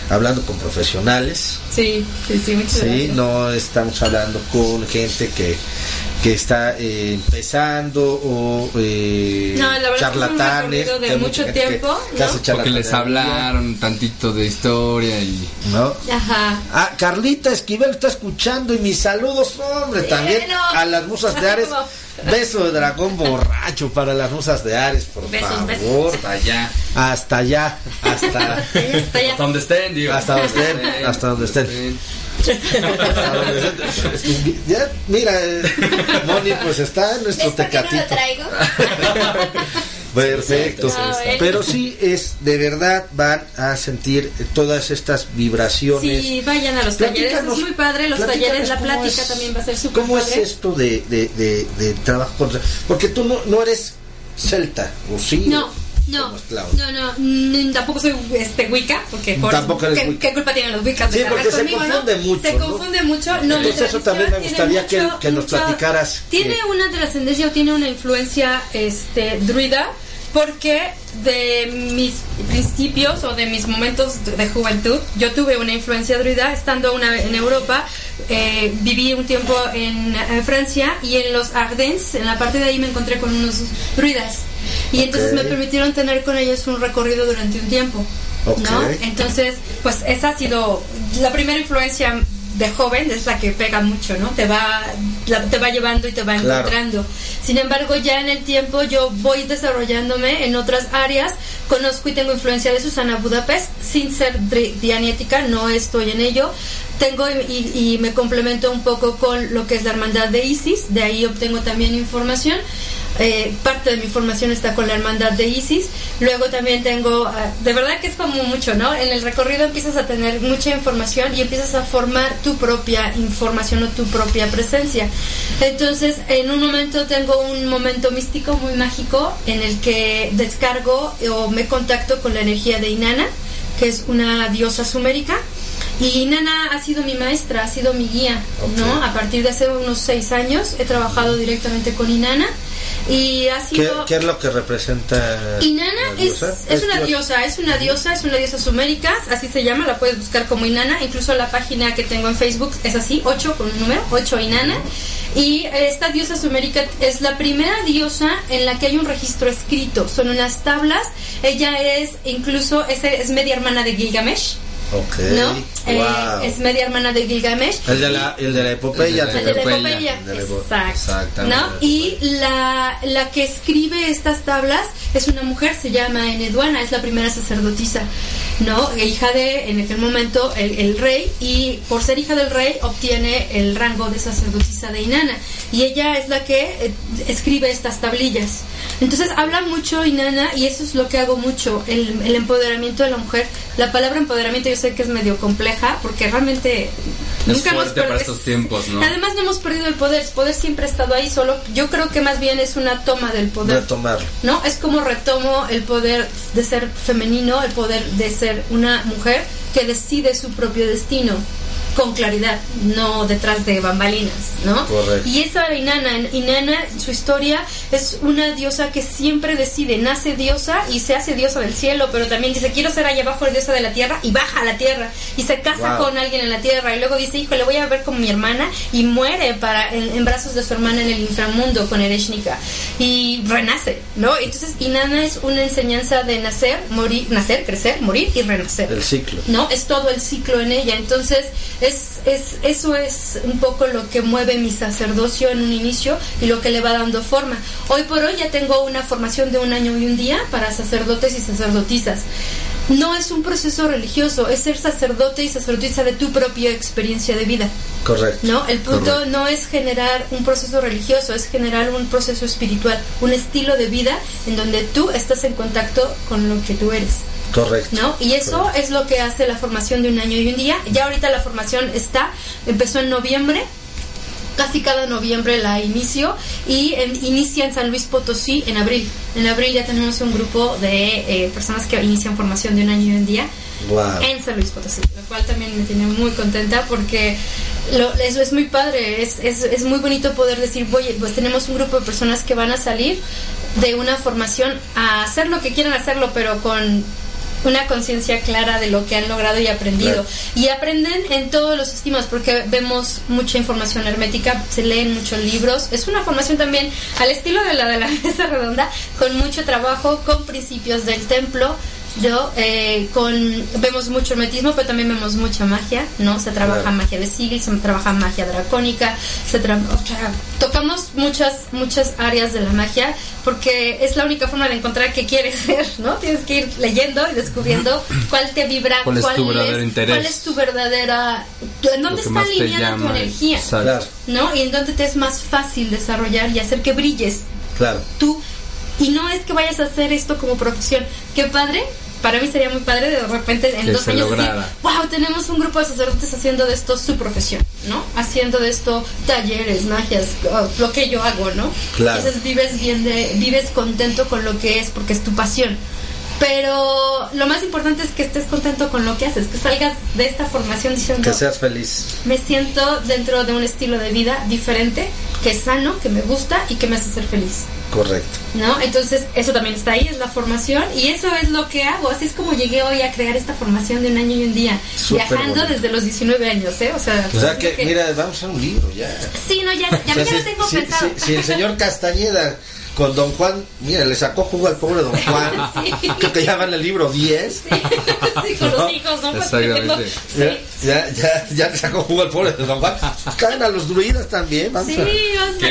[SPEAKER 2] hablando con profesionales.
[SPEAKER 7] Sí, sí, sí, muchas
[SPEAKER 2] Sí,
[SPEAKER 7] gracias.
[SPEAKER 2] no estamos hablando con gente que, que está eh, empezando o eh,
[SPEAKER 7] No, la verdad es que es un
[SPEAKER 2] charlatanes.
[SPEAKER 7] recorrido de mucho tiempo,
[SPEAKER 2] que
[SPEAKER 7] ¿no?
[SPEAKER 2] hace
[SPEAKER 3] Porque les hablaron tantito de historia y.
[SPEAKER 2] ¿no?
[SPEAKER 7] Ajá.
[SPEAKER 2] Ah, Carlita Esquivel está escuchando y mis saludos, hombre, también a las musas de Ares. Beso de dragón borracho para las musas de Ares, por
[SPEAKER 7] Besos,
[SPEAKER 2] favor.
[SPEAKER 3] Hasta allá.
[SPEAKER 2] Hasta allá, hasta,
[SPEAKER 7] Hasta allá.
[SPEAKER 3] Hasta donde estén, digo.
[SPEAKER 2] Hasta donde estén, hasta donde estén. hasta donde estén. Ya, mira, eh, Moni, pues está en nuestro
[SPEAKER 4] ¿Ves por qué no lo
[SPEAKER 2] tecatito.
[SPEAKER 4] traigo?
[SPEAKER 2] Perfecto. Pero sí es, de verdad van a sentir todas estas vibraciones.
[SPEAKER 7] Sí, vayan a los talleres, es muy padre, los talleres, la plática
[SPEAKER 2] es-
[SPEAKER 7] también va a ser súper
[SPEAKER 2] ¿Cómo es
[SPEAKER 7] padre.
[SPEAKER 2] esto de, de, de, de trabajo contra? Porque tú no, no eres celta, ¿o sí?
[SPEAKER 7] No, no,
[SPEAKER 2] ¿Cómo es,
[SPEAKER 7] no, no, mm, tampoco soy este Wicca, porque por-
[SPEAKER 2] Tampoco eres
[SPEAKER 7] ¿qué,
[SPEAKER 2] Wicca.
[SPEAKER 7] qué culpa tienen los Wiccas de
[SPEAKER 2] Sí, porque se
[SPEAKER 7] conmigo, no?
[SPEAKER 2] confunde mucho,
[SPEAKER 7] Se
[SPEAKER 2] ¿no?
[SPEAKER 7] confunde mucho, no,
[SPEAKER 2] Entonces eso también me gustaría
[SPEAKER 7] tiene
[SPEAKER 2] que- que nos platicaras
[SPEAKER 7] Tiene
[SPEAKER 2] que-
[SPEAKER 7] una trascendencia o tiene una influencia este druida porque de mis principios o de mis momentos de, juventud, yo tuve una influencia druida estando una en Europa, eh, viví un tiempo en, en Francia y en los Ardennes, en la parte de ahí me encontré con unos druidas y entonces me permitieron tener con ellos un recorrido durante un tiempo. ¿no? Entonces, pues esa ha sido la primera influencia de joven, es la que pega mucho, ¿no? Te va, la- te va llevando y te va
[SPEAKER 2] Claro.
[SPEAKER 7] encontrando. Sin embargo, ya en el tiempo yo voy desarrollándome en otras áreas, conozco y tengo influencia de Susana Budapest, sin ser dianética, no estoy en ello. Tengo y, y- y me complemento un poco con lo que es la hermandad de Isis, de ahí obtengo también información. Eh, parte de mi formación está con la hermandad de Isis. Luego también tengo, ah, de verdad que es como mucho, ¿no? En el recorrido empiezas a tener mucha información y empiezas a formar tu propia información o tu propia presencia. Entonces, en un momento tengo un momento místico muy mágico en el que descargo o me contacto con la energía de Inanna, que es una diosa sumérica Y Nana ha sido mi maestra, ha sido mi guía. ¿no? A partir de hace unos seis años he trabajado directamente con Inanna y ha
[SPEAKER 2] ¿Qué,
[SPEAKER 7] sido...
[SPEAKER 2] qué es lo que representa
[SPEAKER 7] Inanna es, una
[SPEAKER 2] dios-
[SPEAKER 7] diosa, es una diosa, es una diosa sumérica, así se llama, la puedes buscar como Inanna, incluso la página que tengo en Facebook es así, 8 con un número, 8 Inanna. Y esta diosa sumérica es la primera diosa en la que hay un registro escrito, son unas tablas, ella es incluso, es, es media hermana de Gilgamesh,
[SPEAKER 2] Ok.
[SPEAKER 7] ¿no? Eh, es media hermana de Gilgamesh.
[SPEAKER 2] el, de la, el de la epopeya.
[SPEAKER 3] El de
[SPEAKER 7] la
[SPEAKER 3] Epopeya.
[SPEAKER 7] exacto. ¿no? Y la, la que escribe estas tablas es una mujer, se llama Eneduana, es la primera sacerdotisa, ¿no? Hija de, en aquel momento, el, el rey, y por ser hija del rey obtiene el rango de sacerdotisa de Inanna. Y ella es la que eh, escribe estas tablillas. Entonces habla mucho Inanna y eso es lo que hago mucho, el, el empoderamiento de la mujer. La palabra empoderamiento yo sé que es medio compleja porque realmente nunca hemos
[SPEAKER 3] fuerte para
[SPEAKER 7] perdido-
[SPEAKER 3] estos tiempos, ¿no?
[SPEAKER 7] Además no hemos perdido el poder, el poder siempre ha estado ahí, solo yo creo que más bien es una toma del poder.
[SPEAKER 2] Retomarlo.
[SPEAKER 7] ¿no? Es como retomo el poder de ser femenino, el poder de ser una mujer que decide su propio destino con claridad, no detrás de bambalinas, ¿no?
[SPEAKER 2] Correcto.
[SPEAKER 7] Y esa Inanna, Inanna, su historia es una diosa que siempre decide, nace diosa y se hace diosa del cielo, pero también dice, quiero ser allá abajo diosa de la tierra y baja a la tierra y se casa
[SPEAKER 2] Wow.
[SPEAKER 7] con alguien en la tierra y luego dice, hijo, le voy a ver como mi hermana y muere para en, en brazos de su hermana en el inframundo con Ereshnika y renace, ¿no? Entonces Inanna es una enseñanza de nacer, morir, nacer, crecer, morir y renacer.
[SPEAKER 2] El ciclo.
[SPEAKER 7] ¿no? Es todo el ciclo en ella. Entonces, es, es, eso es un poco lo que mueve mi sacerdocio en un inicio y lo que le va dando forma. Hoy por hoy ya tengo una formación de un año y un día para sacerdotes y sacerdotisas. No es un proceso religioso, es ser sacerdote y sacerdotisa de tu propia experiencia de vida.
[SPEAKER 2] Correcto.
[SPEAKER 7] ¿no? El punto
[SPEAKER 2] Correcto.
[SPEAKER 7] no es generar un proceso religioso, es generar un proceso espiritual, un estilo de vida en donde tú estás en contacto con lo que tú eres.
[SPEAKER 2] Correcto.
[SPEAKER 7] ¿no? Y eso
[SPEAKER 2] Correcto.
[SPEAKER 7] es lo que hace la formación de un año y un día. Ya ahorita la formación está, empezó en noviembre. Casi cada noviembre la inicio y en- inicia en San Luis Potosí en abril. En abril ya tenemos un grupo de eh, personas que inician formación de un año y un día
[SPEAKER 2] Wow.
[SPEAKER 7] en San Luis Potosí, lo cual también me tiene muy contenta porque lo, eso es muy padre, es, es, es muy bonito poder decir, oye, pues tenemos un grupo de personas que van a salir de una formación a hacer lo que quieran hacerlo, pero con una conciencia clara de lo que han logrado y aprendido.
[SPEAKER 2] Claro.
[SPEAKER 7] Y aprenden en todos los esquemas, porque vemos mucha información hermética, se leen muchos libros. Es una formación también al estilo de la de la mesa redonda, con mucho trabajo, con principios del templo. Yo, eh, con, vemos mucho hermetismo, pero también vemos mucha magia, ¿no? Se trabaja
[SPEAKER 2] Claro.
[SPEAKER 7] magia de sigil, se trabaja magia dracónica, se tra- o sea, tocamos muchas, muchas áreas de la magia, porque es la única forma de encontrar qué quieres ser, ¿no? Tienes que ir leyendo y descubriendo cuál te vibra,
[SPEAKER 3] ¿Cuál es tu verdadero interés?
[SPEAKER 7] cuál es tu verdadera, en dónde está alineada tu energía.
[SPEAKER 2] Claro,
[SPEAKER 7] ¿no? Y en dónde te es más fácil desarrollar y hacer que brilles
[SPEAKER 2] claro.
[SPEAKER 7] tú. Y no es que vayas a hacer esto como profesión. Qué padre. Para mí sería muy padre de repente en
[SPEAKER 3] Que
[SPEAKER 7] dos años decir, wow, tenemos un grupo de sacerdotes haciendo de esto su profesión, ¿no? Haciendo de esto talleres, magias, lo que yo hago, ¿no?
[SPEAKER 2] Claro.
[SPEAKER 7] Entonces vives bien de, vives contento con lo que es porque es tu pasión. Pero lo más importante es que estés contento con lo que haces, que salgas de esta formación diciendo,
[SPEAKER 2] Que seas feliz.
[SPEAKER 7] me siento dentro de un estilo de vida diferente, que es sano, que me gusta y que me hace ser feliz.
[SPEAKER 2] Correcto.
[SPEAKER 7] ¿No? Entonces, eso también está ahí, es la formación, y eso es lo que hago. Así es como llegué hoy a crear esta formación de un año y un día,
[SPEAKER 2] Súper
[SPEAKER 7] viajando
[SPEAKER 2] bonito.
[SPEAKER 7] desde los 19 años, ¿eh? O sea,
[SPEAKER 2] O sea que, mira, vamos a un libro ya.
[SPEAKER 7] Sí, no, ya, ya,
[SPEAKER 2] O sea,
[SPEAKER 7] ya
[SPEAKER 2] si,
[SPEAKER 7] lo tengo
[SPEAKER 2] si-
[SPEAKER 7] pensado.
[SPEAKER 2] si- si el señor Castañeda con Don Juan, mira, le sacó jugo al pobre Don Juan.
[SPEAKER 7] Sí.
[SPEAKER 2] Creo que ya van el libro 10.
[SPEAKER 7] Sí, sí, con los hijos, ¿no? Pues,
[SPEAKER 3] Exactamente.
[SPEAKER 2] Ya,
[SPEAKER 7] Sí.
[SPEAKER 2] ya, ya, ya le sacó jugo al pobre de Don Juan. Caen a los druidas también, vamos
[SPEAKER 7] Sí,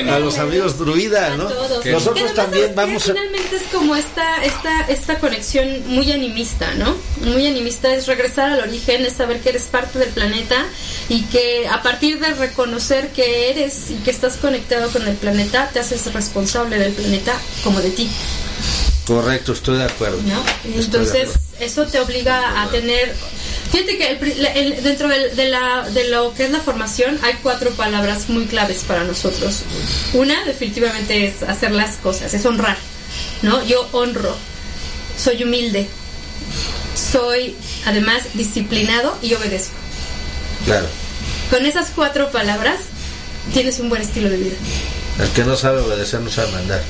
[SPEAKER 2] a, a los amigos druidas,
[SPEAKER 7] a
[SPEAKER 2] ¿no?
[SPEAKER 7] todos.
[SPEAKER 2] Nosotros también vamos a...
[SPEAKER 7] Finalmente es como esta, esta, esta conexión muy animista, ¿no? Muy animista es regresar al origen, es saber que eres parte del planeta y que a partir de reconocer que eres y que estás conectado con el planeta, te haces responsable del planeta como de ti,
[SPEAKER 2] Correcto, estoy de acuerdo.
[SPEAKER 7] ¿no?
[SPEAKER 2] De
[SPEAKER 7] Entonces,
[SPEAKER 2] acuerdo.
[SPEAKER 7] eso te obliga a tener... Fíjate que el el- dentro del- de, la, de lo que es la formación hay cuatro palabras muy claves para nosotros. Una definitivamente es hacer las cosas, es honrar, ¿no? Yo honro, soy humilde, soy además disciplinado y obedezco.
[SPEAKER 2] Claro.
[SPEAKER 7] Con esas cuatro palabras tienes un buen estilo de vida.
[SPEAKER 2] El que no sabe obedecer no sabe mandar.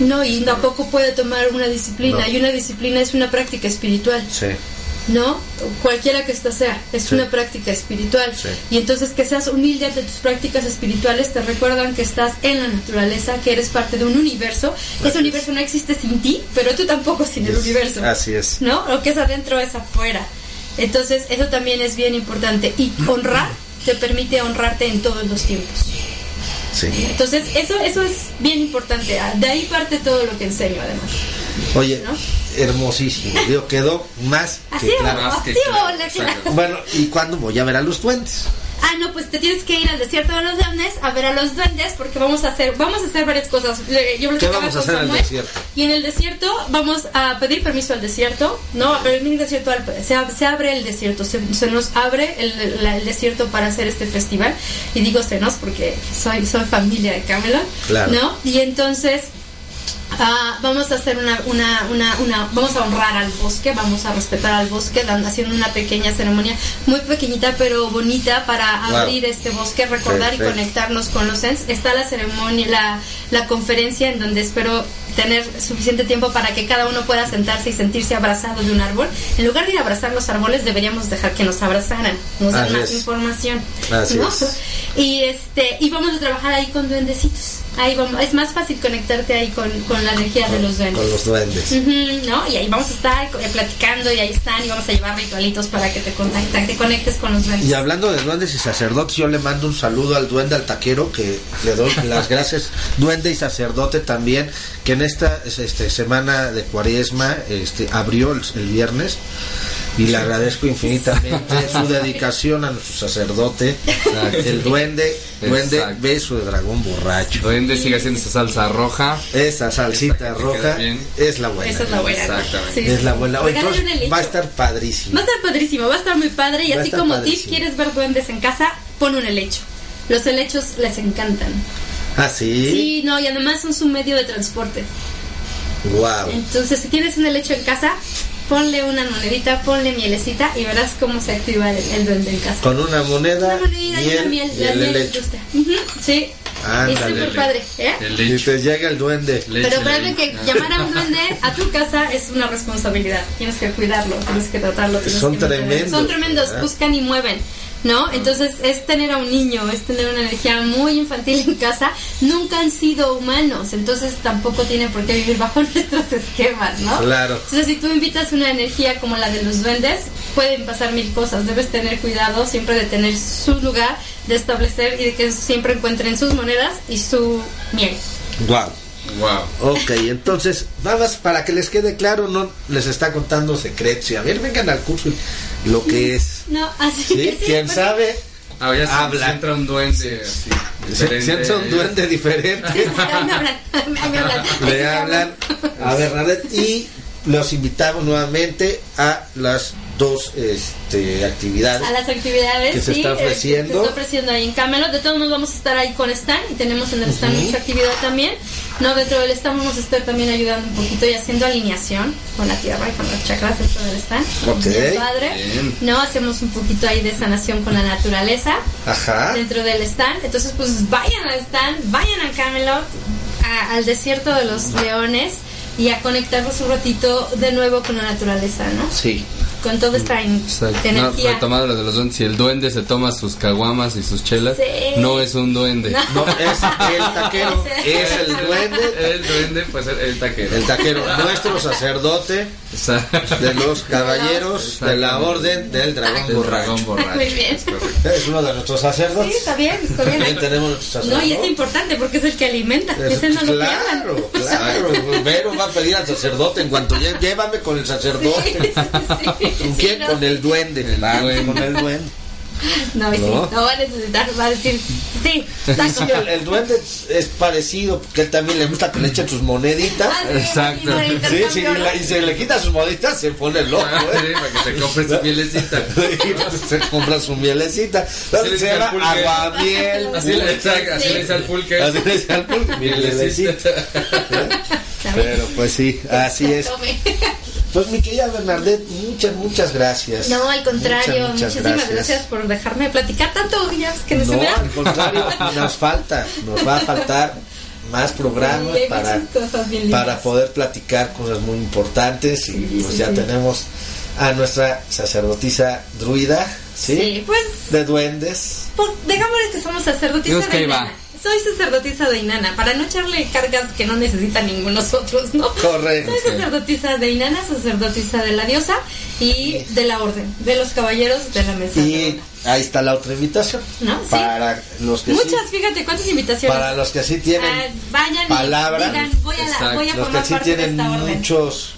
[SPEAKER 7] No, y tampoco puede tomar una disciplina.
[SPEAKER 2] No.
[SPEAKER 7] Y una disciplina es una práctica espiritual.
[SPEAKER 2] Sí.
[SPEAKER 7] ¿no? Cualquiera que esta sea, es
[SPEAKER 2] Sí.
[SPEAKER 7] una práctica espiritual.
[SPEAKER 2] Sí.
[SPEAKER 7] Y entonces que seas humilde ante tus prácticas espirituales te recuerdan que estás en la naturaleza, que eres parte de un universo. Ese universo no existe sin ti, pero tú tampoco sin el universo.
[SPEAKER 2] Así es.
[SPEAKER 7] ¿No? Lo que es adentro es afuera. Entonces, eso también es bien importante. Y honrar te permite honrarte en todos los tiempos.
[SPEAKER 2] Sí.
[SPEAKER 7] Entonces, eso, eso es bien importante. Ah, De ahí parte todo lo que enseño, además.
[SPEAKER 2] Oye,
[SPEAKER 7] ¿No?
[SPEAKER 2] hermosísimo. Digo, quedó más que claro.
[SPEAKER 3] Más que claro.
[SPEAKER 2] Bueno, ¿y cuándo voy a ver a los duendes?
[SPEAKER 7] Ah, no, pues te tienes que ir al desierto de los duendes a ver a los duendes porque vamos a hacer vamos a hacer varias cosas. Le- Yo
[SPEAKER 2] ¿Qué vamos a hacer en el desierto?
[SPEAKER 7] Y en el desierto vamos a pedir permiso al desierto, ¿no? A pedir desierto al- se, se abre el desierto, se, se nos abre el, la- el desierto para hacer este festival. Y digo se nos porque soy, soy familia de Camelot,
[SPEAKER 2] Claro.
[SPEAKER 7] ¿no? Y entonces Ah, vamos a hacer una, una, una, una, vamos a honrar al bosque, vamos a respetar al bosque, haciendo una pequeña ceremonia muy pequeñita pero bonita para
[SPEAKER 2] Claro.
[SPEAKER 7] abrir este bosque, recordar y conectarnos con los Sens. Está la ceremonia, la, la conferencia en donde espero tener suficiente tiempo para que cada uno pueda sentarse y sentirse abrazado de un árbol. En lugar de ir a abrazar los árboles, deberíamos dejar que nos abrazaran, nos dan más información.
[SPEAKER 2] Así
[SPEAKER 7] ¿no?
[SPEAKER 2] es.
[SPEAKER 7] Y este y vamos a trabajar ahí con duendecitos. Ahí vamos, es más fácil conectarte ahí con, con la energía de los duendes.
[SPEAKER 2] Con los duendes.
[SPEAKER 7] ¿no? Y ahí vamos a estar eh, platicando y ahí están y vamos a llevar ritualitos para que te, contacta- te conectes con los duendes.
[SPEAKER 2] Y hablando de duendes y sacerdotes, yo le mando un saludo al duende al taquero, que le doy las gracias, duende y sacerdote también, que en esta este, semana de cuaresma este, abrió el, el viernes. Y le agradezco infinitamente su dedicación a nuestro sacerdote, el duende, duende
[SPEAKER 3] Exacto.
[SPEAKER 2] beso de dragón borracho.
[SPEAKER 3] Duende sigue haciendo esa salsa roja.
[SPEAKER 2] Esa salsita
[SPEAKER 3] Esa que te
[SPEAKER 2] roja es la buena.
[SPEAKER 7] Esa es la buena.
[SPEAKER 3] Exactamente.
[SPEAKER 7] Sí,
[SPEAKER 2] Es
[SPEAKER 7] sí.
[SPEAKER 2] la buena. Oye,
[SPEAKER 7] Regálale
[SPEAKER 2] entonces,
[SPEAKER 7] un helado.
[SPEAKER 2] va a estar padrísimo.
[SPEAKER 7] Va a estar padrísimo, va a estar muy padre y
[SPEAKER 2] Va
[SPEAKER 7] así como
[SPEAKER 2] padrísimo.
[SPEAKER 7] tip quieres ver duendes en casa, pon un helecho. Los helechos les encantan.
[SPEAKER 2] Ah, sí.
[SPEAKER 7] Sí, no, y además son su medio de transporte.
[SPEAKER 2] Wow.
[SPEAKER 7] Entonces, si tienes un helecho en casa, ponle una monedita, ponle mielecita y verás cómo se activa el, el duende en casa.
[SPEAKER 2] Con una moneda,
[SPEAKER 7] Una monedita y
[SPEAKER 2] miel,
[SPEAKER 7] una miel,
[SPEAKER 2] y
[SPEAKER 7] la
[SPEAKER 2] el
[SPEAKER 7] miel les gusta. Ujú, sí.
[SPEAKER 2] Ándale.
[SPEAKER 7] es súper padre, ¿eh?
[SPEAKER 3] El
[SPEAKER 2] Y te llega el duende.
[SPEAKER 3] Leche,
[SPEAKER 7] Pero
[SPEAKER 3] leche.
[SPEAKER 7] que llamar a un duende a tu casa es una responsabilidad. Tienes que cuidarlo, tienes que tratarlo. tienes
[SPEAKER 2] Son
[SPEAKER 7] que
[SPEAKER 2] tremendos,
[SPEAKER 7] Son tremendos,
[SPEAKER 2] ¿verdad?
[SPEAKER 7] buscan y mueven. ¿No? Entonces es tener a un niño, es tener una energía muy infantil en casa. Nunca han sido humanos, entonces tampoco tienen por qué vivir bajo nuestros esquemas, ¿no?
[SPEAKER 2] Claro.
[SPEAKER 7] Entonces, si tú invitas una energía como la de los duendes, pueden pasar mil cosas. Debes tener cuidado siempre de tener su lugar, de establecer y de que siempre encuentren sus monedas y su miel.
[SPEAKER 2] Wow.
[SPEAKER 3] Wow.
[SPEAKER 2] Ok, entonces, nada más para que les quede claro, no les está contando secretos. Y a ver, vengan al curso y lo que es.
[SPEAKER 7] No, así
[SPEAKER 2] ¿Sí?
[SPEAKER 7] que sí,
[SPEAKER 2] ¿Quién
[SPEAKER 7] porque-
[SPEAKER 2] sabe?
[SPEAKER 3] Ah, ya se-
[SPEAKER 2] Habla.
[SPEAKER 3] se entra un duende diferente.
[SPEAKER 2] siente un duende diferente.
[SPEAKER 7] Ahí me hablan, ahí me hablan.
[SPEAKER 2] Le hablan a Bernadette y los invitamos nuevamente a las dos este, actividades.
[SPEAKER 7] A las actividades
[SPEAKER 2] Que se
[SPEAKER 7] sí,
[SPEAKER 2] está
[SPEAKER 7] eh,
[SPEAKER 2] ofreciendo.
[SPEAKER 7] se está ofreciendo ahí en Camelot. De todos modos vamos a estar ahí con Stan y tenemos en el Stan
[SPEAKER 2] Ujú.
[SPEAKER 7] mucha actividad también. No, dentro del Stan vamos a estar también ayudando un poquito y haciendo alineación con la tierra y con los chakras dentro del Stan.
[SPEAKER 2] Ok.
[SPEAKER 7] Bien padre.
[SPEAKER 3] Bien.
[SPEAKER 7] No, hacemos un poquito ahí de sanación con la naturaleza
[SPEAKER 2] Ajá.
[SPEAKER 7] dentro del stand. Entonces, pues vayan al stand, vayan a Camelot, a- al desierto de los leones y a conectarnos un ratito de nuevo con la naturaleza, ¿no?
[SPEAKER 2] Sí.
[SPEAKER 7] Con toda esta en-
[SPEAKER 3] Exacto. No,
[SPEAKER 7] energía.
[SPEAKER 3] retomando lo de los duendes, si el duende se toma sus caguamas y sus chelas,
[SPEAKER 7] Sí.
[SPEAKER 3] no es un duende.
[SPEAKER 2] No, es el taquero, es el duende,
[SPEAKER 3] El duende, pues el, el taquero.
[SPEAKER 2] el taquero, nuestro sacerdote. De los caballeros de la orden del dragón
[SPEAKER 3] El
[SPEAKER 2] borracho.
[SPEAKER 3] dragón borracho.
[SPEAKER 7] Muy bien.
[SPEAKER 3] Es
[SPEAKER 2] uno de nuestros
[SPEAKER 7] Sí,
[SPEAKER 2] sacerdotes.
[SPEAKER 7] está bien, está bien.
[SPEAKER 2] También tenemos nuestro
[SPEAKER 7] No, y es importante porque es el que alimenta.
[SPEAKER 2] Es-
[SPEAKER 7] Ese no lo
[SPEAKER 2] claro,
[SPEAKER 7] pierdan.
[SPEAKER 2] claro. Vero va a pedir al sacerdote en cuanto llegue, llévame con el
[SPEAKER 7] Sí,
[SPEAKER 2] sacerdote.
[SPEAKER 7] sí, sí.
[SPEAKER 2] ¿Con
[SPEAKER 7] Sí,
[SPEAKER 2] quién?
[SPEAKER 7] no,
[SPEAKER 2] Con el duende. Claro,
[SPEAKER 3] duende.
[SPEAKER 2] con el duende.
[SPEAKER 7] No, y sí,
[SPEAKER 2] ¿No?
[SPEAKER 7] no va a necesitar, va a decir, sí,
[SPEAKER 2] el, el duende es parecido, porque él también le gusta que le echen sus moneditas.
[SPEAKER 7] Ah, sí,
[SPEAKER 3] Exacto.
[SPEAKER 2] Sí, sí, y, la- y se le quita sus moneditas, se pone loco,
[SPEAKER 3] Ah, sí,
[SPEAKER 2] ¿eh?
[SPEAKER 3] para que se compre su mielecita.
[SPEAKER 2] Se compra su mielecita.
[SPEAKER 3] Así le
[SPEAKER 2] Se
[SPEAKER 3] dice al
[SPEAKER 2] llama
[SPEAKER 3] pulque.
[SPEAKER 2] aguamiel.
[SPEAKER 3] Así le, exacto, así le dice al pulque.
[SPEAKER 2] Así le dice al pulque, mielecita. Pero pues sí, así es. Pues mi querida Bernadette, muchas, muchas gracias.
[SPEAKER 7] No, al contrario,
[SPEAKER 2] Muchas, muchas
[SPEAKER 7] muchísimas gracias. por dejarme platicar tanto. Ya que no, se
[SPEAKER 2] No, al contrario, nos falta, nos va a faltar más programas
[SPEAKER 7] Sí,
[SPEAKER 2] para, para poder platicar cosas muy importantes y
[SPEAKER 7] Sí,
[SPEAKER 2] pues
[SPEAKER 7] sí,
[SPEAKER 2] ya
[SPEAKER 7] sí.
[SPEAKER 2] tenemos a nuestra sacerdotisa druida, ¿sí?
[SPEAKER 7] Sí, pues
[SPEAKER 2] De duendes.
[SPEAKER 7] Por, digámosle que somos sacerdotisa
[SPEAKER 3] Que
[SPEAKER 7] de. Soy sacerdotisa de Inanna, para no echarle cargas que no necesita ninguno de nosotros, ¿no?
[SPEAKER 2] Correcto.
[SPEAKER 7] Soy sacerdotisa de Inanna, sacerdotisa de la diosa y de la orden, de los caballeros de la mesa.
[SPEAKER 2] Y ahí está la otra invitación.
[SPEAKER 7] ¿No? Sí.
[SPEAKER 2] Para los que
[SPEAKER 7] Muchas,
[SPEAKER 2] sí,
[SPEAKER 7] fíjate, ¿cuántas invitaciones?
[SPEAKER 2] para los que sí tienen
[SPEAKER 7] Ah, vayan
[SPEAKER 2] palabra,
[SPEAKER 7] y digan, voy a, la- voy a
[SPEAKER 2] los que
[SPEAKER 7] formar
[SPEAKER 2] sí
[SPEAKER 7] parte de
[SPEAKER 2] tienen
[SPEAKER 7] esta orden.
[SPEAKER 2] muchos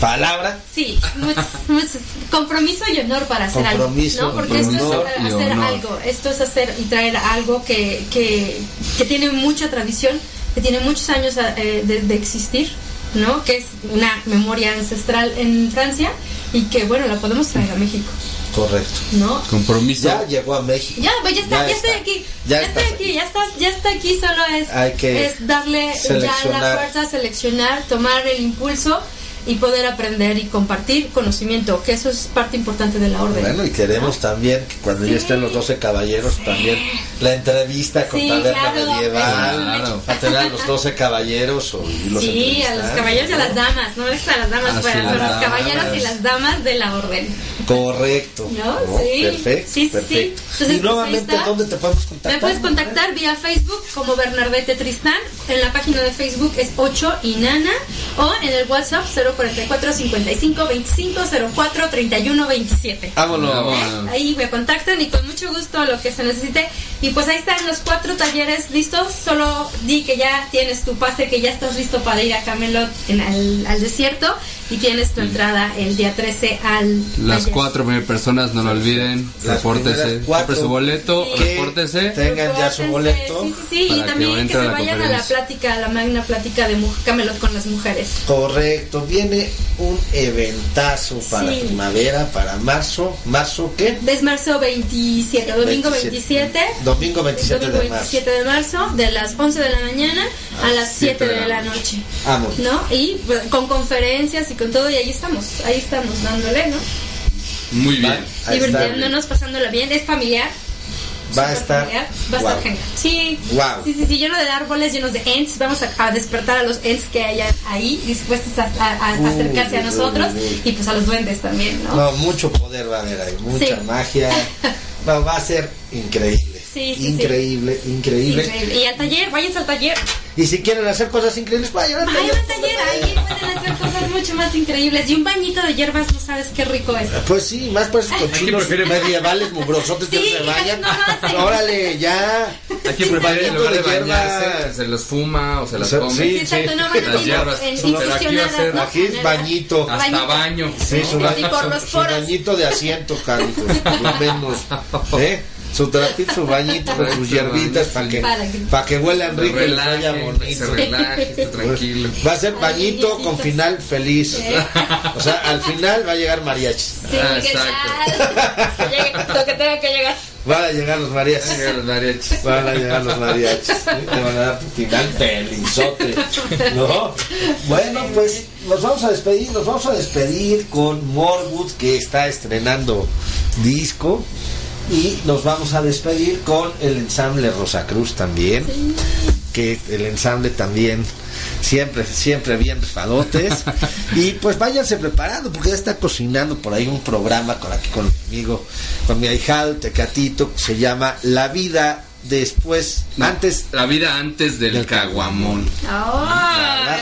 [SPEAKER 2] palabra,
[SPEAKER 7] Sí, muchos- muchos- compromiso y honor para hacer
[SPEAKER 2] Compromiso,
[SPEAKER 7] algo, ¿no? Porque esto
[SPEAKER 3] compromiso
[SPEAKER 7] es
[SPEAKER 3] y
[SPEAKER 7] hacer
[SPEAKER 3] honor.
[SPEAKER 7] algo, esto es hacer y traer algo que, que, que tiene mucha tradición, que tiene muchos años eh, de, de existir, ¿no? Que es una memoria ancestral en Francia y que, bueno, la podemos traer a México,
[SPEAKER 2] correcto.
[SPEAKER 7] ¿no?
[SPEAKER 3] Compromiso.
[SPEAKER 2] Ya llegó a México.
[SPEAKER 7] Ya, pues ya está,
[SPEAKER 2] Ya
[SPEAKER 7] ya, estoy
[SPEAKER 2] está.
[SPEAKER 7] aquí.
[SPEAKER 2] Ya
[SPEAKER 7] Ya, estoy aquí,
[SPEAKER 2] aquí.
[SPEAKER 7] ya está, ya está aquí, solo es,
[SPEAKER 2] Hay que
[SPEAKER 7] es darle ya la fuerza, seleccionar, tomar el impulso y poder aprender y compartir conocimiento, que eso es parte importante de la orden.
[SPEAKER 2] Bueno, y queremos también que cuando ya estén los 12 caballeros, también la entrevista con
[SPEAKER 7] Sí,
[SPEAKER 2] Taberna
[SPEAKER 7] claro,
[SPEAKER 2] Medieval,
[SPEAKER 3] claro.
[SPEAKER 2] a tener a los 12 caballeros o y los
[SPEAKER 7] Sí, a los caballeros y a las damas, no dejes a las damas
[SPEAKER 3] Ah,
[SPEAKER 7] fuera,
[SPEAKER 3] sí,
[SPEAKER 7] son
[SPEAKER 3] las
[SPEAKER 7] los caballeros
[SPEAKER 3] damas.
[SPEAKER 7] y las damas de la orden.
[SPEAKER 2] Correcto.
[SPEAKER 7] ¿No?
[SPEAKER 2] ¿no?
[SPEAKER 7] Sí.
[SPEAKER 2] Perfecto, perfecto.
[SPEAKER 7] Entonces,
[SPEAKER 2] y
[SPEAKER 7] pues,
[SPEAKER 2] nuevamente,
[SPEAKER 7] está.
[SPEAKER 2] ¿dónde te podemos contactar?
[SPEAKER 7] Me puedes contactar vía Facebook como Bernardete Tristán. En la página de Facebook es 8 y Nana. O en el WhatsApp 044 55 25 04 31 27.
[SPEAKER 2] Vámonos.
[SPEAKER 3] Vámonos.
[SPEAKER 7] Ahí me contactan y con mucho gusto lo que se necesite. Y pues ahí están los cuatro talleres listos. Solo di que ya tienes tu pase, que ya estás listo para ir a Camelot en al, al desierto. Y tienes tu entrada el día 13 al
[SPEAKER 3] Las
[SPEAKER 7] taller.
[SPEAKER 3] cuatro primeras personas, no lo olviden.
[SPEAKER 2] Las
[SPEAKER 3] Repórtese. Compre su boleto, repórtese.
[SPEAKER 2] Tengan ya su boleto.
[SPEAKER 7] Sí, sí, sí. Y
[SPEAKER 3] que
[SPEAKER 7] también que,
[SPEAKER 3] entre
[SPEAKER 7] se
[SPEAKER 3] a la
[SPEAKER 7] vayan a la plática, a la magna plática de mu- Camelot con las mujeres.
[SPEAKER 2] Correcto, viene un eventazo para
[SPEAKER 7] Sí.
[SPEAKER 2] primavera, para marzo. ¿Marzo qué?
[SPEAKER 7] Es marzo 27, domingo 27.
[SPEAKER 2] Domingo 27
[SPEAKER 7] domingo
[SPEAKER 2] de marzo.
[SPEAKER 7] 27 de marzo, de las 11 de la mañana a las 7 de la
[SPEAKER 3] noche.
[SPEAKER 7] noche.
[SPEAKER 2] Vamos.
[SPEAKER 7] ¿No? Y pues, con conferencias y con todo, y ahí estamos, ahí estamos dándole, ¿no?
[SPEAKER 3] Muy bien.
[SPEAKER 7] Divirtiéndonos, pasándola bien, es familiar.
[SPEAKER 2] Va a estar.
[SPEAKER 7] familiar, Va a
[SPEAKER 2] Guau.
[SPEAKER 7] estar genial. Sí,
[SPEAKER 2] Guau.
[SPEAKER 7] sí, sí, sí, lleno de árboles, llenos de ents. Vamos a, a despertar a los ents que hayan ahí dispuestos a, a- a acercarse a
[SPEAKER 2] uy,
[SPEAKER 7] nosotros
[SPEAKER 2] uy, uy.
[SPEAKER 7] y pues a los duendes también, ¿no?
[SPEAKER 2] No, mucho poder va a haber ahí, mucha
[SPEAKER 7] Sí.
[SPEAKER 2] magia. No, va a ser increíble.
[SPEAKER 7] Sí, sí, sí.
[SPEAKER 2] increíble, increíble,
[SPEAKER 7] Increíble. Y al taller, váyanse al taller.
[SPEAKER 2] Y si quieren hacer cosas increíbles, vayan al
[SPEAKER 7] Vayan
[SPEAKER 2] taller.
[SPEAKER 7] al taller, ahí pueden hacer cosas mucho más increíbles. Y un bañito de hierbas, no sabes qué rico es.
[SPEAKER 2] Pues sí, más por esos cochinos medievales, mugrosotes que
[SPEAKER 7] Sí,
[SPEAKER 2] se vayan.
[SPEAKER 7] no.
[SPEAKER 2] Órale, ya.
[SPEAKER 3] Aquí prefiere en
[SPEAKER 2] bañito
[SPEAKER 3] lugar de
[SPEAKER 2] de
[SPEAKER 3] bañarse, se los fuma o se las
[SPEAKER 2] O sea,
[SPEAKER 3] come.
[SPEAKER 2] sí,
[SPEAKER 7] Sí, exacto, no van a
[SPEAKER 3] Pero aquí va a
[SPEAKER 7] infusionadas,
[SPEAKER 3] ser-
[SPEAKER 7] ¿no?
[SPEAKER 2] Aquí es bañito.
[SPEAKER 3] Hasta
[SPEAKER 7] Bañito.
[SPEAKER 3] baño.
[SPEAKER 2] Sí, su,
[SPEAKER 7] Sí,
[SPEAKER 2] ba-
[SPEAKER 7] sí, por
[SPEAKER 2] su-
[SPEAKER 7] los
[SPEAKER 2] su
[SPEAKER 7] poros.
[SPEAKER 2] bañito de asiento, Carlitos, lo menos. ¿Eh? Su trapito, su bañito con sus
[SPEAKER 3] Su
[SPEAKER 2] hierbitas para que,
[SPEAKER 7] Para que-
[SPEAKER 2] huelan rico y les vaya
[SPEAKER 3] relaje, se
[SPEAKER 2] bonito.
[SPEAKER 3] relaje, esté tranquilo.
[SPEAKER 2] Va a ser bañito
[SPEAKER 7] Ay,
[SPEAKER 2] con final feliz. O sea, al final va a llegar mariachi.
[SPEAKER 7] Sí,
[SPEAKER 3] Ah,
[SPEAKER 7] ¿qué
[SPEAKER 3] exacto.
[SPEAKER 7] Que llegue lo que tenga que llegar.
[SPEAKER 2] Van a llegar los mariachis.
[SPEAKER 3] Llegan los mariachis.
[SPEAKER 2] Van a llegar los mariachis. Te van a dar tu final felizote. ¿No? Bueno, pues nos vamos a despedir. Nos vamos a despedir con Morwood, que está estrenando disco. Y nos vamos a despedir con el ensamble Rosacruz también. Que el ensamble también siempre, siempre bien rifadotes. y pues váyanse preparando, porque ya está cocinando por ahí un programa con aquí con mi amigo, con mi ahijado Tecatito, que se llama La vida después,
[SPEAKER 3] No,
[SPEAKER 2] antes.
[SPEAKER 3] La vida antes del,
[SPEAKER 2] Del
[SPEAKER 3] caguamón.
[SPEAKER 7] ¡Oh!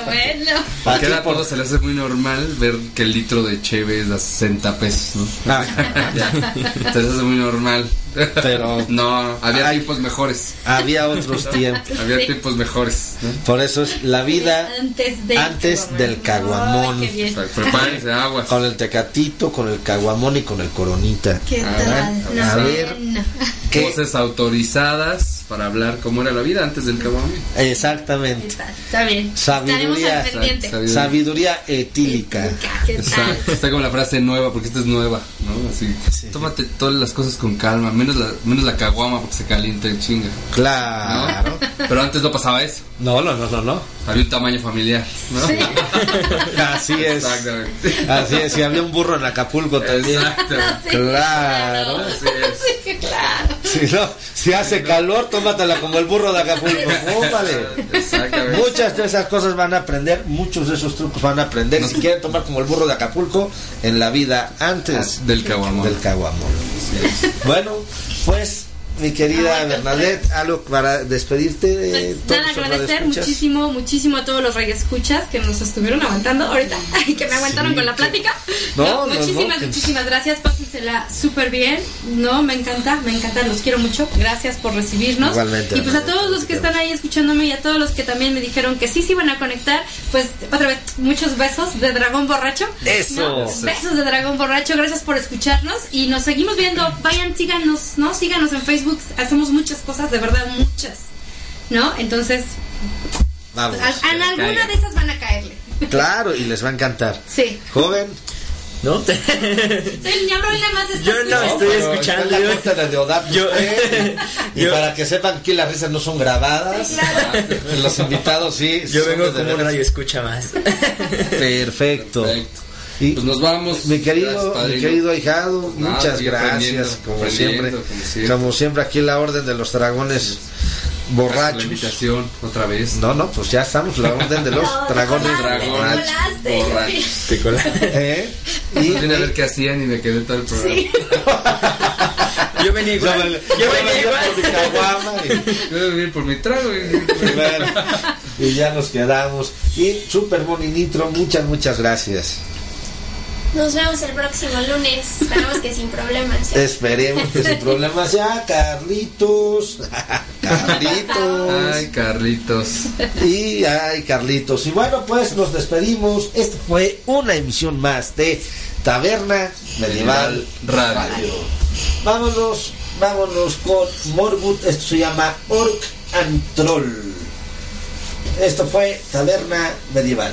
[SPEAKER 7] Bueno.
[SPEAKER 3] Porque
[SPEAKER 2] Aquí
[SPEAKER 3] a
[SPEAKER 2] por-
[SPEAKER 3] todos se le hace muy normal ver que el litro de cheve es a 60 pesos, ¿no?
[SPEAKER 2] Ah,
[SPEAKER 3] les hace muy normal.
[SPEAKER 2] Pero-
[SPEAKER 3] No, había
[SPEAKER 2] Ay.
[SPEAKER 3] tiempos mejores.
[SPEAKER 2] había otros tiempos.
[SPEAKER 3] Había tiempos mejores. ¿no?
[SPEAKER 2] Por eso es la vida
[SPEAKER 7] Antes, de
[SPEAKER 2] antes del caguamón.
[SPEAKER 7] Ay, qué bien.
[SPEAKER 3] O sea, prepárense aguas.
[SPEAKER 2] con el tecatito, con el caguamón y con el coronita.
[SPEAKER 7] ¿Qué
[SPEAKER 3] A
[SPEAKER 7] tal?
[SPEAKER 3] ver,
[SPEAKER 2] a
[SPEAKER 7] No,
[SPEAKER 2] ver.
[SPEAKER 7] no.
[SPEAKER 2] ¿Qué?
[SPEAKER 3] Voces autorizadas para hablar cómo era la vida antes del caguamón.
[SPEAKER 2] Exactamente.
[SPEAKER 7] Está, está bien.
[SPEAKER 2] Sabiduría.
[SPEAKER 3] Sabiduría.
[SPEAKER 2] Sabiduría etílica.
[SPEAKER 7] ¿Qué
[SPEAKER 3] Está, está como la frase nueva, porque esta es nueva, ¿no? Así,
[SPEAKER 2] Sí.
[SPEAKER 3] tómate todas las cosas con calma, menos la, menos la caguama porque se calienta y chinga.
[SPEAKER 2] Claro.
[SPEAKER 3] ¿no? Pero antes no pasaba eso.
[SPEAKER 2] No, no, no, no, no.
[SPEAKER 3] había un tamaño familiar, ¿no?
[SPEAKER 2] Así es.
[SPEAKER 3] Exactamente.
[SPEAKER 2] Así es, y había un burro en Acapulco también.
[SPEAKER 3] Exacto.
[SPEAKER 2] Claro.
[SPEAKER 3] Así es.
[SPEAKER 7] claro.
[SPEAKER 2] Si, no, si hace calor, tómatela como el burro de Acapulco.
[SPEAKER 3] Exactamente.
[SPEAKER 2] Muchas de esas cosas van a aprender, muchos de esos trucos van a aprender. Si quieren tomar como el burro de Acapulco en la vida antes
[SPEAKER 3] Del caguamón.
[SPEAKER 2] del caguamón. Bueno, pues mi querida Bernadette, algo para despedirte de
[SPEAKER 7] Pues,
[SPEAKER 2] todos
[SPEAKER 7] nada, agradecer
[SPEAKER 2] radioescuchas?
[SPEAKER 7] muchísimo, muchísimo a todos los escuchas que nos estuvieron aguantando ahorita, y que me aguantaron
[SPEAKER 2] Sí,
[SPEAKER 7] con la plática.
[SPEAKER 2] No, no,
[SPEAKER 7] muchísimas, muchísimas gracias, pásensela súper bien, no, me encanta, me encanta, los quiero mucho, gracias por recibirnos.
[SPEAKER 2] Igualmente,
[SPEAKER 7] Y pues a todos los que están ahí escuchándome y a todos los que también me dijeron que sí se iban a conectar, pues otra vez, muchos besos de dragón borracho.
[SPEAKER 2] Eso.
[SPEAKER 7] Besos de dragón borracho, gracias por escucharnos y nos seguimos viendo, vayan, síganos, ¿no? Síganos en Facebook, hacemos muchas cosas, de verdad, muchas. ¿No? Entonces,
[SPEAKER 2] Vamos.
[SPEAKER 7] a- en alguna de esas van a caerle.
[SPEAKER 2] Claro, y les va a encantar.
[SPEAKER 7] Sí.
[SPEAKER 2] Joven.
[SPEAKER 6] ¿No?
[SPEAKER 7] Sí, mi amor, nada más
[SPEAKER 6] Yo no estoy escuchando.
[SPEAKER 2] está la de
[SPEAKER 6] yo-
[SPEAKER 2] usted. y
[SPEAKER 6] yo-
[SPEAKER 2] para que sepan que las risas no son grabadas. Los invitados sí.
[SPEAKER 6] Yo vengo
[SPEAKER 2] de
[SPEAKER 6] como radio escucha más.
[SPEAKER 2] Perfecto.
[SPEAKER 3] Perfecto.
[SPEAKER 2] Y
[SPEAKER 3] Pues nos vamos.
[SPEAKER 2] Mi querido,
[SPEAKER 3] Gracias,
[SPEAKER 2] mi querido ahijado,
[SPEAKER 3] Pues nada,
[SPEAKER 2] muchas gracias, como
[SPEAKER 3] aprendiendo,
[SPEAKER 2] siempre,
[SPEAKER 3] como siempre.
[SPEAKER 2] como siempre aquí la orden de los dragones
[SPEAKER 3] la
[SPEAKER 2] borrachos.
[SPEAKER 3] invitación otra vez.
[SPEAKER 2] No, no, pues ya estamos, la orden de los
[SPEAKER 4] No,
[SPEAKER 2] dragones
[SPEAKER 4] te
[SPEAKER 2] borrachos.
[SPEAKER 6] Te.
[SPEAKER 2] ¿Eh? Y,
[SPEAKER 3] Vine a ver qué hacían y me quedé todo el programa.
[SPEAKER 6] Yo venía
[SPEAKER 2] yo
[SPEAKER 6] igual. Yo
[SPEAKER 2] yo
[SPEAKER 6] venía
[SPEAKER 2] venía
[SPEAKER 6] igual.
[SPEAKER 2] por mi caguama y-
[SPEAKER 3] Yo voy a venir por mi trago. Y...
[SPEAKER 2] y bueno, y ya nos quedamos. Y Super Boni Nitro, muchas, muchas gracias.
[SPEAKER 4] Nos vemos el próximo lunes. Esperamos que sin problemas.
[SPEAKER 2] Esperemos que sin problemas ya, Carlitos. Carlitos.
[SPEAKER 3] Ay, Carlitos.
[SPEAKER 2] Y ay, Carlitos. Y bueno, pues nos despedimos. Esta fue una emisión más de Taberna Medieval
[SPEAKER 3] Radio.
[SPEAKER 2] Vámonos, vámonos con Morgut. Esto se llama Orc and Troll. Esto fue Taberna Medieval.